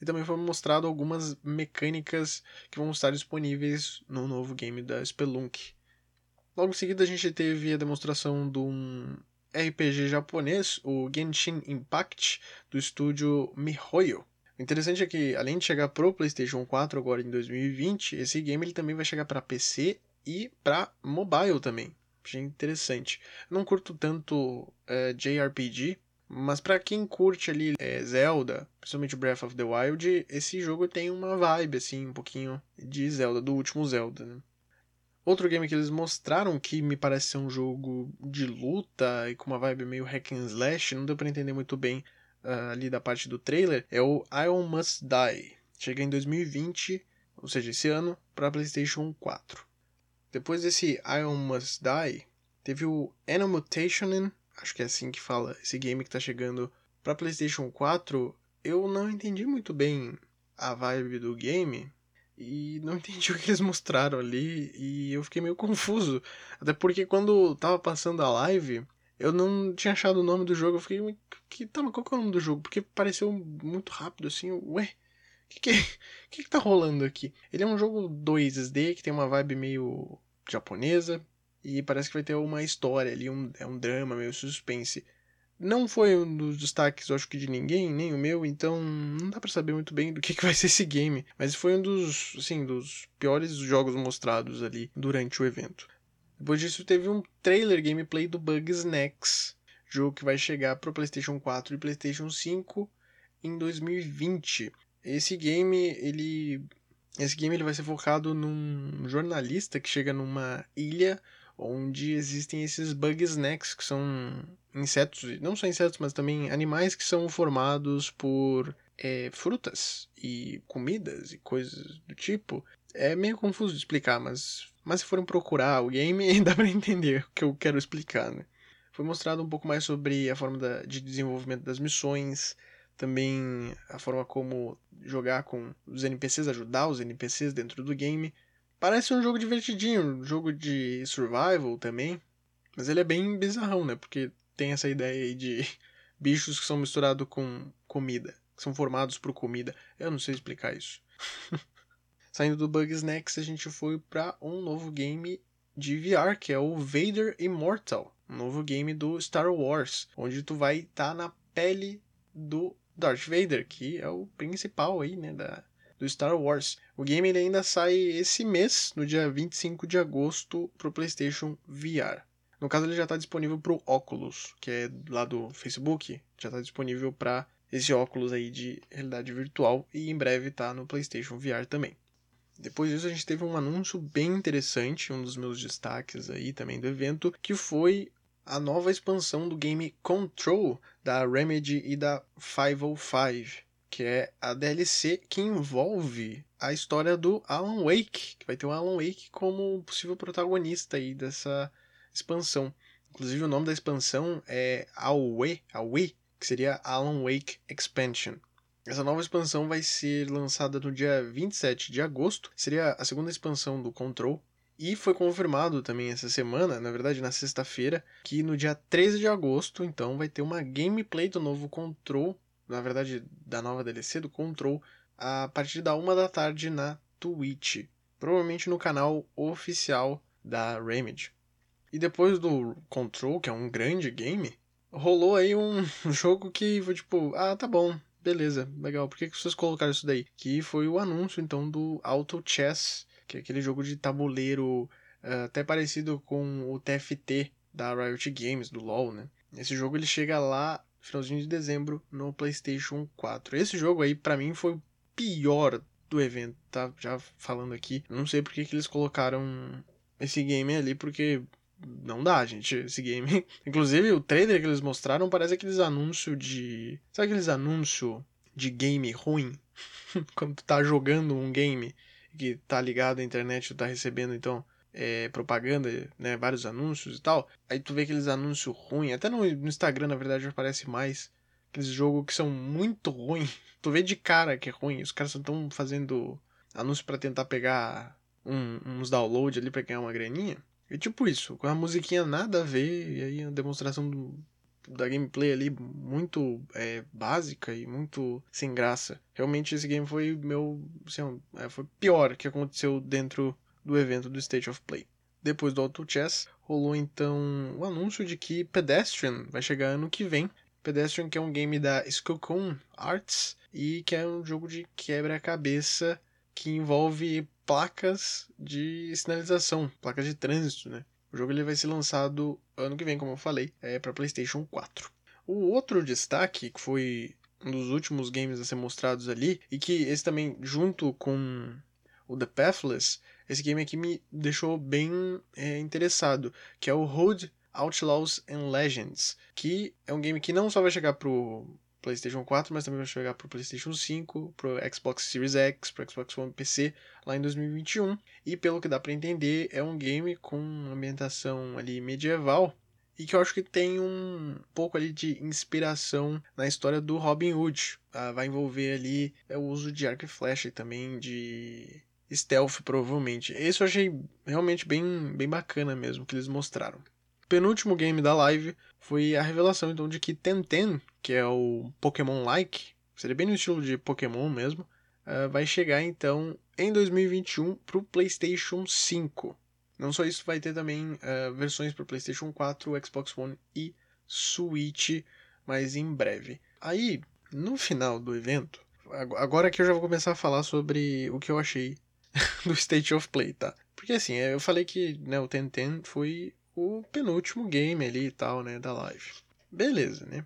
E também foi mostrado algumas mecânicas que vão estar disponíveis no novo game da Spelunk. Logo em seguida a gente teve a demonstração de um RPG japonês, o Genshin Impact, do estúdio MiHoYo. O interessante é que, além de chegar pro PlayStation 4 agora em 2020, esse game ele também vai chegar para PC e para mobile também. Achei interessante. Não curto tanto é, JRPG, mas para quem curte ali é, Zelda, principalmente Breath of the Wild, esse jogo tem uma vibe assim, um pouquinho de Zelda, do último Zelda, né? Outro game que eles mostraram que me parece ser um jogo de luta e com uma vibe meio hack and slash, não deu para entender muito bem uh, ali da parte do trailer, é o Ion Must Die. Chega em 2020, ou seja, esse ano, para PlayStation 4. Depois desse Ion Must Die, teve o Mutation, acho que é assim que fala, esse game que tá chegando para PlayStation 4. Eu não entendi muito bem a vibe do game e não *laughs* entendi o que eles mostraram ali e eu fiquei meio confuso. Até porque quando tava passando a live, eu não tinha achado o nome do jogo. Eu fiquei, que, tá, mas qual que é o nome do jogo? Porque pareceu muito rápido assim, ué, que que, *laughs* que que tá rolando aqui? Ele é um jogo 2D que tem uma vibe meio japonesa e parece que vai ter uma história ali, um, é um drama, meio suspense. Não foi um dos destaques, eu acho que de ninguém, nem o meu, então não dá para saber muito bem do que, que vai ser esse game. Mas foi um dos, assim, dos piores jogos mostrados ali durante o evento. Depois disso teve um trailer gameplay do Bugsnax, jogo que vai chegar para o PlayStation 4 e PlayStation 5 em 2020. Esse game, ele esse game ele vai ser focado num jornalista que chega numa ilha onde existem esses bugsnax que são insetos, não só insetos, mas também animais que são formados por é, frutas e comidas e coisas do tipo. É meio confuso de explicar, mas, mas se forem procurar o game, *laughs* dá para entender o que eu quero explicar, né? Foi mostrado um pouco mais sobre a forma da, de desenvolvimento das missões, também a forma como jogar com os NPCs, ajudar os NPCs dentro do game. Parece um jogo divertidinho, um jogo de survival também, mas ele é bem bizarrão, né? Porque tem essa ideia aí de *laughs* bichos que são misturados com comida, que são formados por comida. Eu não sei explicar isso. *laughs* Saindo do Bugsnax, a gente foi para um novo game de VR, que é o Vader Immortal, um novo game do Star Wars, onde tu vai estar tá na pele do Darth Vader, que é o principal aí, né, da, do Star Wars. O game ele ainda sai esse mês, no dia 25 de agosto, pro PlayStation VR. No caso, ele já está disponível pro Oculus, que é lá do Facebook, já está disponível para esse óculos aí de realidade virtual e em breve tá no PlayStation VR também. Depois disso, a gente teve um anúncio bem interessante, um dos meus destaques aí também do evento, que foi a nova expansão do game Control da Remedy e da 505, que é a DLC que envolve a história do Alan Wake, que vai ter o Alan Wake como possível protagonista aí dessa expansão. Inclusive o nome da expansão é Awe, Awe, que seria Alan Wake Expansion. Essa nova expansão vai ser lançada no dia 27 de agosto, seria a segunda expansão do Control, e foi confirmado também essa semana, na verdade na sexta-feira, que no dia 13 de agosto, então, vai ter uma gameplay do novo Control, na verdade da nova DLC do Control, a partir da uma da tarde na Twitch. Provavelmente no canal oficial da Remedy. E depois do Control, que é um grande game, rolou aí um *laughs* jogo que foi tipo, ah, tá bom, beleza, legal, por que, que vocês colocaram isso daí? Que foi o anúncio então do Auto Chess que é aquele jogo de tabuleiro uh, até parecido com o TFT da Riot Games, do LoL, né? Esse jogo ele chega lá finalzinho de dezembro no PlayStation 4. Esse jogo aí para mim foi o pior do evento, tá? Já falando aqui, não sei porque que eles colocaram esse game ali, porque não dá, gente, esse game. *laughs* Inclusive, o trailer que eles mostraram parece aqueles anúncios de. Sabe aqueles anúncios de game ruim? *laughs* Quando tu tá jogando um game que tá ligado à internet, tá recebendo então é, propaganda, né, vários anúncios e tal. Aí tu vê aqueles anúncios ruins, até no, no Instagram na verdade aparece mais, Aqueles jogos que são muito ruins. *laughs* Tu vê de cara que é ruim. Os caras estão fazendo anúncio para tentar pegar um, uns downloads ali pra ganhar uma graninha. É tipo isso, com a musiquinha nada a ver, e aí a demonstração do, da gameplay ali muito é, básica e muito sem graça. Realmente esse game foi meu. Assim, é, foi pior que aconteceu dentro do evento do State of Play. Depois do Auto Chess, rolou então o anúncio de que Pedestrian vai chegar ano que vem. Pedestrian, que é um game da Skokun Arts e que é um jogo de quebra-cabeça que envolve placas de sinalização, placas de trânsito, né? O jogo ele vai ser lançado ano que vem, como eu falei, é para PlayStation 4. O outro destaque, que foi um dos últimos games a ser mostrados ali, e que esse também, junto com o The Pathless, esse game aqui me deixou bem é, interessado, que é o Road Outlaws and Legends, que é um game que não só vai chegar pro PlayStation 4, mas também vai chegar pro PlayStation 5, pro Xbox Series X, pro Xbox One PC lá em 2021. E pelo que dá para entender, é um game com ambientação ali medieval e que eu acho que tem um pouco ali de inspiração na história do Robin Hood. Ah, vai envolver ali é, o uso de arco e flecha e também de stealth, provavelmente. Esse eu achei realmente bem, bem bacana mesmo que eles mostraram. Penúltimo game da live foi a revelação então de que Tenten, que é o Pokémon-like, seria bem no estilo de Pokémon mesmo, uh, vai chegar então em 2021 para o PlayStation 5. Não só isso, vai ter também uh, versões para PlayStation 4, Xbox One e Switch, mas em breve. Aí, no final do evento, agora que eu já vou começar a falar sobre o que eu achei *laughs* do State of Play, tá? Porque assim, eu falei que né, o Tenten foi o penúltimo game ali e tal, né, da live. Beleza, né?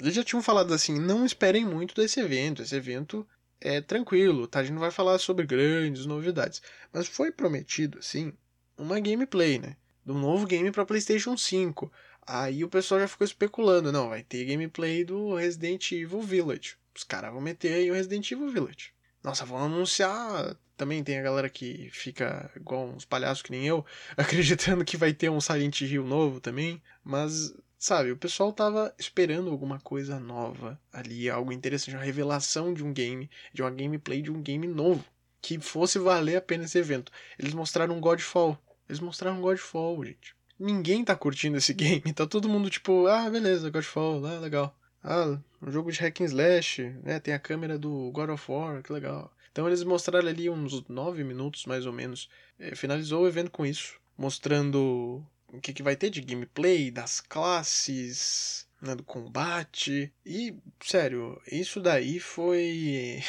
Eles já tinham falado assim, não esperem muito desse evento, esse evento é tranquilo, tá? A gente não vai falar sobre grandes novidades. Mas foi prometido, assim, uma gameplay, né? Um novo game para PlayStation 5. Aí o pessoal já ficou especulando, não, vai ter gameplay do Resident Evil Village. Os caras vão meter aí o Resident Evil Village. Nossa, vão anunciar. Também tem a galera que fica igual uns palhaços que nem eu, *laughs* acreditando que vai ter um Silent Hill novo também. Mas Sabe, o pessoal tava esperando alguma coisa nova ali, algo interessante, uma revelação de um game, de uma gameplay de um game novo, que fosse valer a pena esse evento. Eles mostraram Godfall. Eles mostraram Godfall, gente. Ninguém tá curtindo esse *laughs* game, tá todo mundo tipo, ah, beleza, Godfall, ah, legal. Ah, um jogo de hack and slash, né, tem a câmera do God of War, que legal. Então eles mostraram ali uns 9 minutos, mais ou menos. É, finalizou o evento com isso, mostrando o que, que vai ter de gameplay, das classes, né, do combate. E, sério, isso daí foi.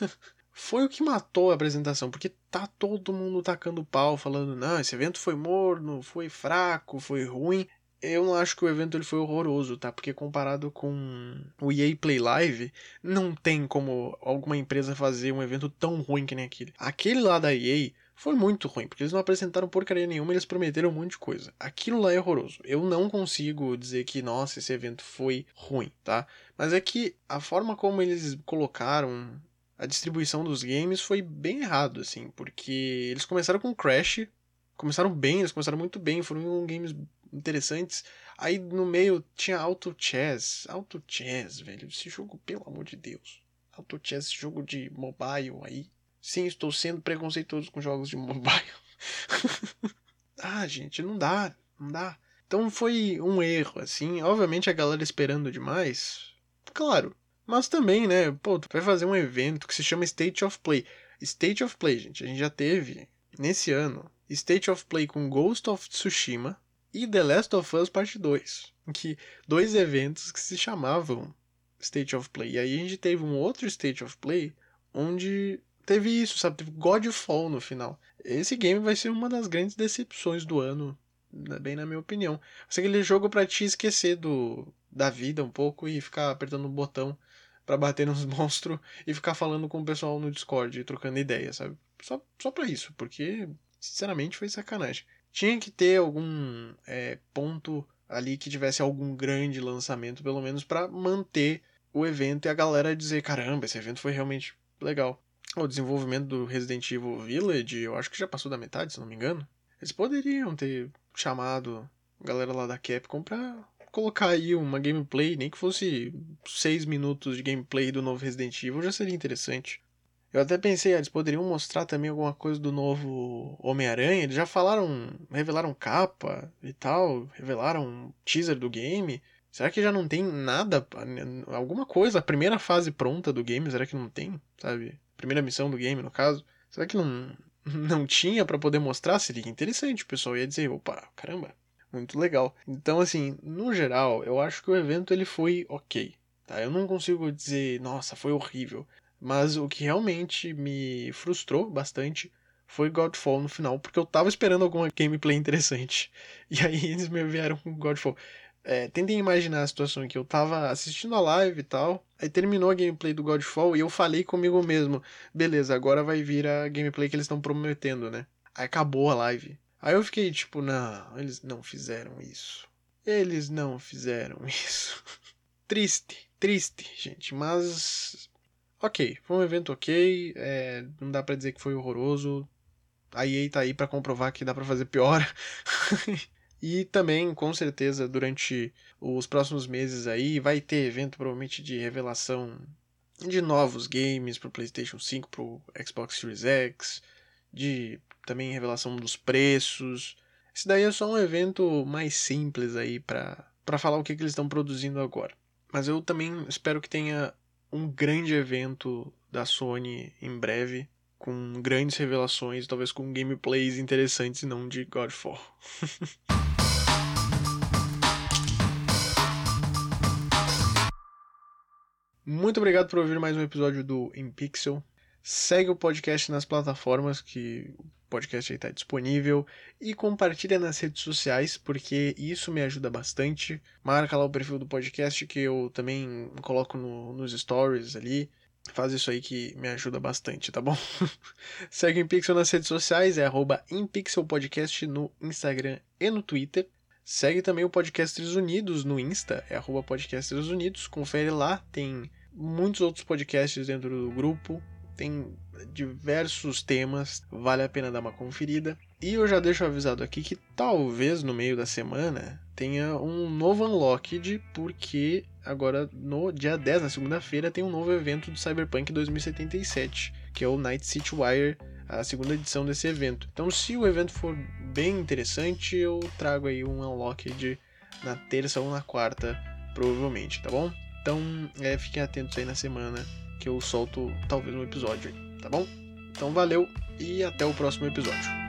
*laughs* foi o que matou a apresentação, porque tá todo mundo tacando pau, falando, não, esse evento foi morno, foi fraco, foi ruim. Eu não acho que o evento ele foi horroroso, tá? Porque comparado com o EA Play Live, não tem como alguma empresa fazer um evento tão ruim que nem aquele. Aquele lá da EA foi muito ruim, porque eles não apresentaram porcaria nenhuma, eles prometeram um monte de coisa. Aquilo lá é horroroso. Eu não consigo dizer que, nossa, esse evento foi ruim, tá? Mas é que a forma como eles colocaram a distribuição dos games foi bem errado, assim, porque eles começaram com Crash, começaram bem, eles começaram muito bem, foram games interessantes. Aí no meio tinha Auto Chess. Auto Chess, velho, esse jogo, pelo amor de Deus. Auto Chess, jogo de mobile aí, Sim, estou sendo preconceituoso com jogos de *laughs* mobile. ah, gente, não dá, não dá. Então foi um erro, assim. Obviamente a galera esperando demais. Claro. Mas também, né? Pô, tu vai fazer um evento que se chama State of Play. State of Play, gente, a gente já teve nesse ano State of Play com Ghost of Tsushima e The Last of Us Part 2. Que dois eventos que se chamavam State of Play. E aí a gente teve um outro State of Play onde teve isso, sabe? Teve Godfall no final. Esse game vai ser uma das grandes decepções do ano, né, bem na minha opinião. Vai ser aquele jogo para te esquecer do, da vida um pouco e ficar apertando um botão para bater *laughs* nos monstros e ficar falando com o pessoal no Discord, trocando ideia, sabe? Só, só pra isso, porque, sinceramente, foi sacanagem. Tinha que ter algum é, ponto ali que tivesse algum grande lançamento, pelo menos para manter o evento e a galera dizer: caramba, esse evento foi realmente legal o desenvolvimento do Resident Evil Village, eu acho que já passou da metade, se não me engano. Eles poderiam ter chamado a galera lá da Capcom pra colocar aí uma gameplay, nem que fosse 6 minutos de gameplay do novo Resident Evil, já seria interessante. Eu até pensei, ah, eles poderiam mostrar também alguma coisa do novo Homem-Aranha. Eles já falaram, revelaram capa e tal, revelaram teaser do game. Será que já não tem nada, alguma coisa, a primeira fase pronta do game, será que não tem, sabe? Primeira missão do game, no caso. Será que não, *laughs* não tinha para poder mostrar? Seria interessante, o pessoal ia dizer, opa, caramba, muito legal. Então, assim, no geral, eu acho que o evento ele foi ok, tá? Eu não consigo dizer, nossa, foi horrível. Mas o que realmente me frustrou bastante foi Godfall no final, porque eu tava esperando alguma gameplay interessante. *laughs* E aí eles me vieram com Godfall. É, tentem imaginar a situação que eu tava assistindo a live e tal, aí terminou a gameplay do Godfall e eu falei comigo mesmo, beleza, agora vai vir a gameplay que eles estão prometendo, né? Aí acabou a live. Aí eu fiquei tipo, não, eles não fizeram isso. Eles não fizeram *laughs* isso. triste, triste, gente, mas ok, foi um evento ok, é, não dá para dizer que foi horroroso. A EA tá aí para comprovar que dá para fazer pior. *laughs* e também, com certeza, durante os próximos meses aí, vai ter evento provavelmente de revelação de novos games pro PlayStation 5, pro Xbox Series X, de também revelação dos preços. Esse daí é só um evento mais simples aí para falar o que, que eles estão produzindo agora. Mas eu também espero que tenha um grande evento da Sony em breve, com grandes revelações, talvez com gameplays interessantes e não de Godfall. *laughs* Muito obrigado por ouvir mais um episódio do InPixel. Segue o podcast nas plataformas que o podcast aí está disponível e compartilha nas redes sociais porque isso me ajuda bastante. Marca lá o perfil do podcast que eu também coloco no, nos stories ali. Faz isso aí que me ajuda bastante, tá bom? *laughs* Segue o InPixel nas redes sociais, é arroba InPixelPodcast no Instagram e no Twitter. Segue também o Podcasters Unidos no Insta, é arroba Podcasters Unidos. Confere lá, tem muitos outros podcasts dentro do grupo tem diversos temas, vale a pena dar uma conferida. E eu já deixo avisado aqui que talvez no meio da semana tenha um novo Unlocked, porque agora no dia 10, na segunda-feira, tem um novo evento do Cyberpunk 2077, que é o Night City Wire, a segunda edição desse evento. Então, se o evento for bem interessante, eu trago aí um Unlocked na terça ou na quarta, provavelmente, tá bom? Então, é, fiquem atentos aí na semana que eu solto talvez um episódio aí, tá bom? Então valeu e até o próximo episódio.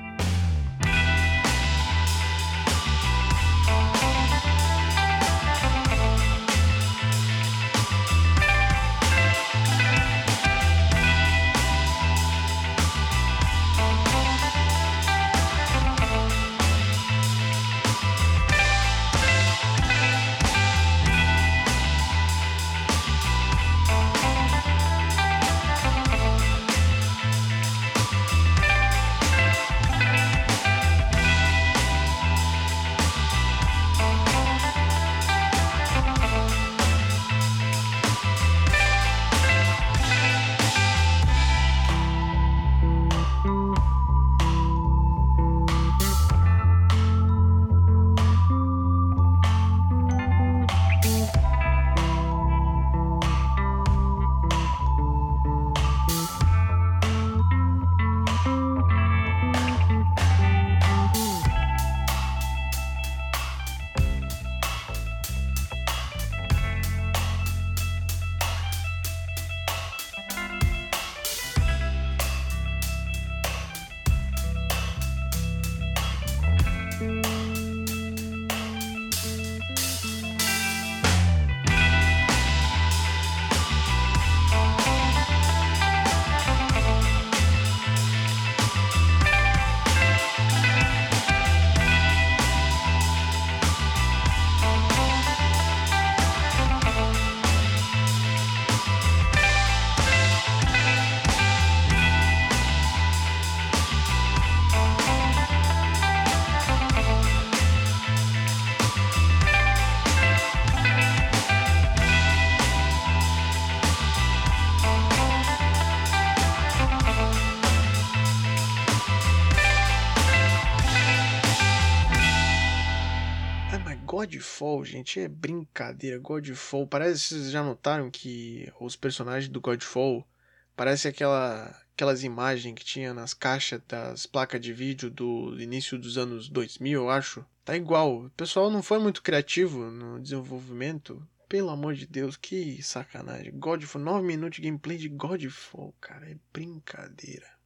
Godfall, gente, é brincadeira. Godfall, parece, vocês já notaram que os personagens do Godfall parece aquela aquelas imagens que tinha nas caixas das placas de vídeo do início dos anos 2000, eu acho. Tá igual. O pessoal não foi muito criativo no desenvolvimento. Pelo amor de Deus, que sacanagem. Godfall, 9 minutos de gameplay de Godfall, cara, é brincadeira.